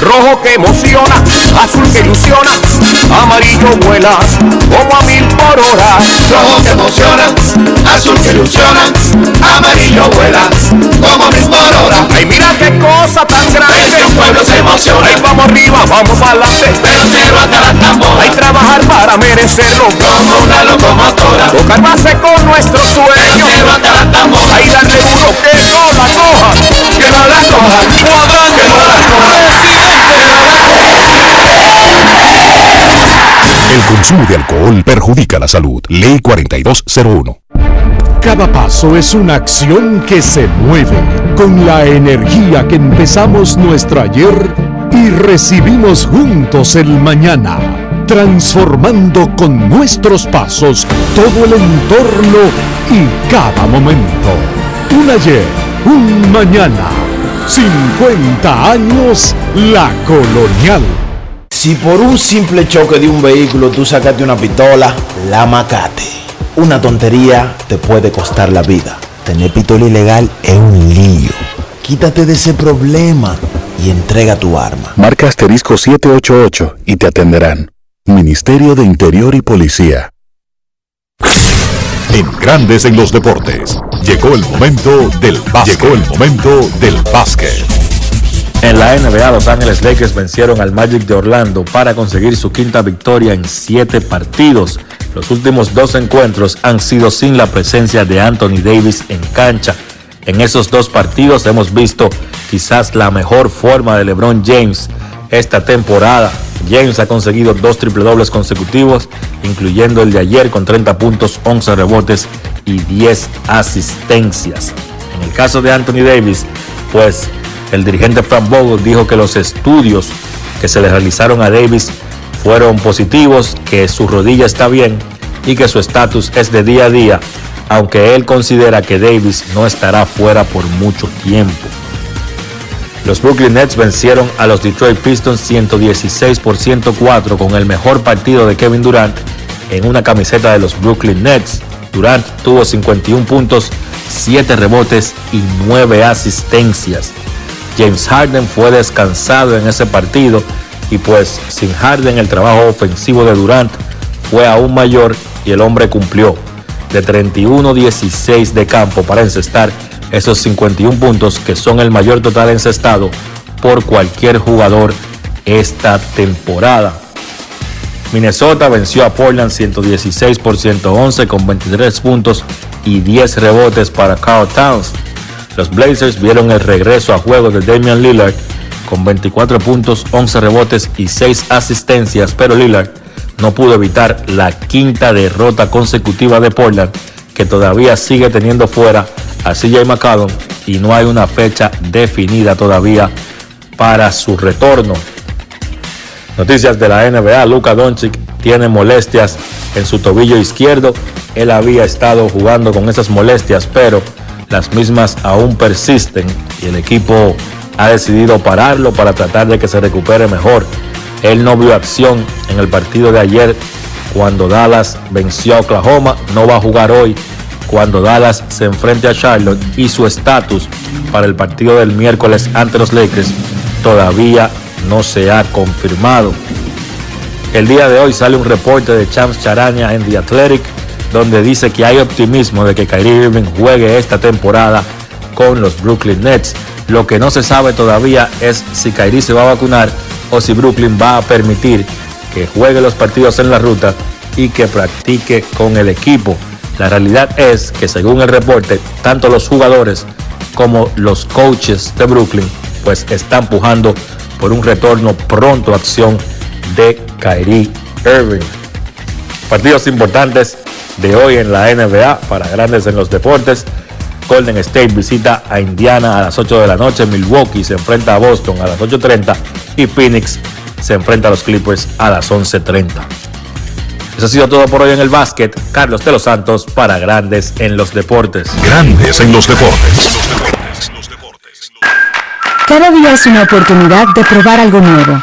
Rojo que emociona, azul que ilusiona, amarillo vuela como a mil por hora.
Rojo que emociona, azul que ilusiona, amarillo vuela como a mil por hora.
Ay, mira qué cosa tan grande.
El pueblo se emociona.
Ay, vamos arriba, vamos adelante.
Pero hasta la tambora.
Hay trabajar para merecerlo.
Como una locomotora.
Tocar base con nuestro sueño.
Pero hasta la tambora.
Ay, darle duro que no la coja.
Que no la coja.
Cuadrante.
Que no la coja.
Consumo de alcohol perjudica la salud. Ley 4201.
Cada paso es una acción que se mueve con la energía que empezamos nuestro ayer y recibimos juntos el mañana, transformando con nuestros pasos todo el entorno y cada momento. Un ayer, un mañana, 50 años la colonial.
Si por un simple choque de un vehículo tú sacaste una pistola, la macate. Una tontería te puede costar la vida. Tener pistola ilegal es un lío. Quítate de ese problema y entrega tu arma.
Marca asterisco 788 y te atenderán. Ministerio de Interior y Policía. En Grandes en los Deportes. Llegó el momento del básquet. Llegó el momento del básquet.
En la NBA, Los Ángeles Lakers vencieron al Magic de Orlando para conseguir su quinta victoria en siete partidos. Los últimos dos encuentros han sido sin la presencia de Anthony Davis en cancha. En esos dos partidos hemos visto quizás la mejor forma de LeBron James esta temporada. James ha conseguido dos triple dobles consecutivos, incluyendo el de ayer con 30 puntos, 11 rebotes y 10 asistencias. En el caso de Anthony Davis, pues el dirigente Frank Vogel dijo que los estudios que se le realizaron a Davis fueron positivos, que su rodilla está bien y que su estatus es de día a día, aunque él considera que Davis no estará fuera por mucho tiempo. Los Brooklyn Nets vencieron a los Detroit Pistons 116 por 104 con el mejor partido de Kevin Durant en una camiseta de los Brooklyn Nets. Durant tuvo 51 puntos, 7 rebotes y 9 asistencias. James Harden fue descansado en ese partido y pues sin Harden el trabajo ofensivo de Durant fue aún mayor y el hombre cumplió de 31-16 de campo para encestar esos 51 puntos que son el mayor total encestado por cualquier jugador esta temporada. Minnesota venció a Portland 116 por 111 con 23 puntos y 10 rebotes para Carl Towns. Los Blazers vieron el regreso a juego de Damian Lillard con 24 puntos, 11 rebotes y 6 asistencias, pero Lillard no pudo evitar la quinta derrota consecutiva de Portland, que todavía sigue teniendo fuera a CJ McCollum y no hay una fecha definida todavía para su retorno. Noticias de la NBA, Luka Doncic tiene molestias en su tobillo izquierdo. Él había estado jugando con esas molestias, pero las mismas aún persisten y el equipo ha decidido pararlo para tratar de que se recupere mejor. Él no vio acción en el partido de ayer cuando Dallas venció a Oklahoma, no va a jugar hoy cuando Dallas se enfrente a Charlotte y su estatus para el partido del miércoles ante los Lakers todavía no se ha confirmado. El día de hoy sale un reporte de Champs Charania en The Athletic donde dice que hay optimismo de que Kyrie Irving juegue esta temporada con los Brooklyn Nets. Lo que no se sabe todavía es si Kyrie se va a vacunar o si Brooklyn va a permitir que juegue los partidos en la ruta y que practique con el equipo. La realidad es que según el reporte, tanto los jugadores como los coaches de Brooklyn pues está empujando por un retorno pronto a acción de Kyrie Irving. Partidos importantes de hoy en la NBA para grandes en los deportes. Golden State visita a Indiana a las 8 de la noche, Milwaukee se enfrenta a Boston a las 8.30 y Phoenix se enfrenta a los Clippers a las 11.30. Eso ha sido todo por hoy en el básquet. Carlos de los Santos para Grandes en los Deportes.
Grandes en los deportes.
Cada día es una oportunidad de probar algo nuevo.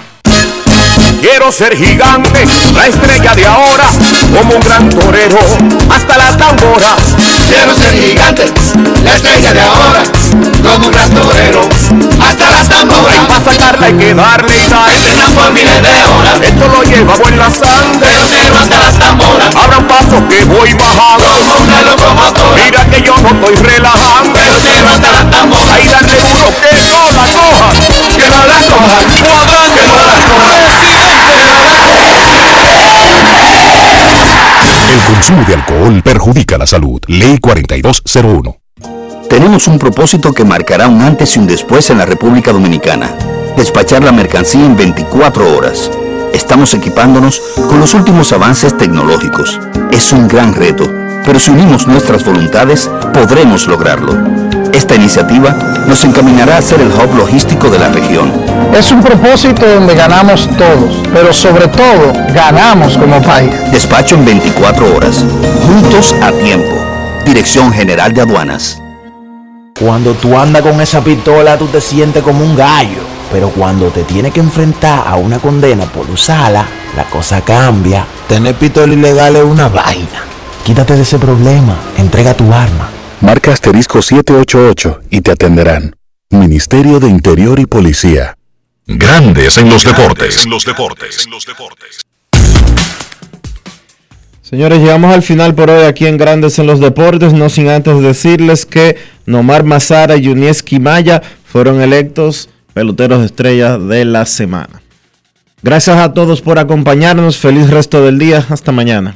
Quiero ser gigante, la estrella de ahora, como un gran torero, hasta las tamboras.
Quiero ser gigante, la estrella de ahora, como un gran torero, hasta las tamboras.
Para sacarla hay que darle sal,
por miles de horas.
Esto lo llevamos en la sangre,
pero hasta las tamboras.
Abra un paso que voy bajando,
como una locomotora.
Mira que yo no estoy relajando,
pero hasta las tamboras.
Ahí dale duro que no la coja,
que no la coja, que no la coja.
El consumo de alcohol perjudica la salud. Ley 4201.
Tenemos un propósito que marcará un antes y un después en la República Dominicana. Despachar la mercancía en 24 horas. Estamos equipándonos con los últimos avances tecnológicos. Es un gran reto, pero si unimos nuestras voluntades, podremos lograrlo. Esta iniciativa nos encaminará a ser el hub logístico de la región.
Es un propósito donde ganamos todos, pero sobre todo ganamos como país.
Despacho en 24 horas. Juntos a tiempo. Dirección General de Aduanas.
Cuando tú andas con esa pistola, tú te sientes como un gallo. Pero cuando te tienes que enfrentar a una condena por usarla, la cosa cambia. Tener pistola ilegal es una vaina. Quítate de ese problema. Entrega tu arma.
Marca asterisco 788 y te atenderán. Ministerio de Interior y Policía. Grandes en los deportes. los deportes.
Señores, llegamos al final por hoy aquí en Grandes en los Deportes, no sin antes decirles que Nomar Mazara y Yunieski Maya fueron electos peloteros de estrella de la semana. Gracias a todos por acompañarnos, feliz resto del día, hasta mañana.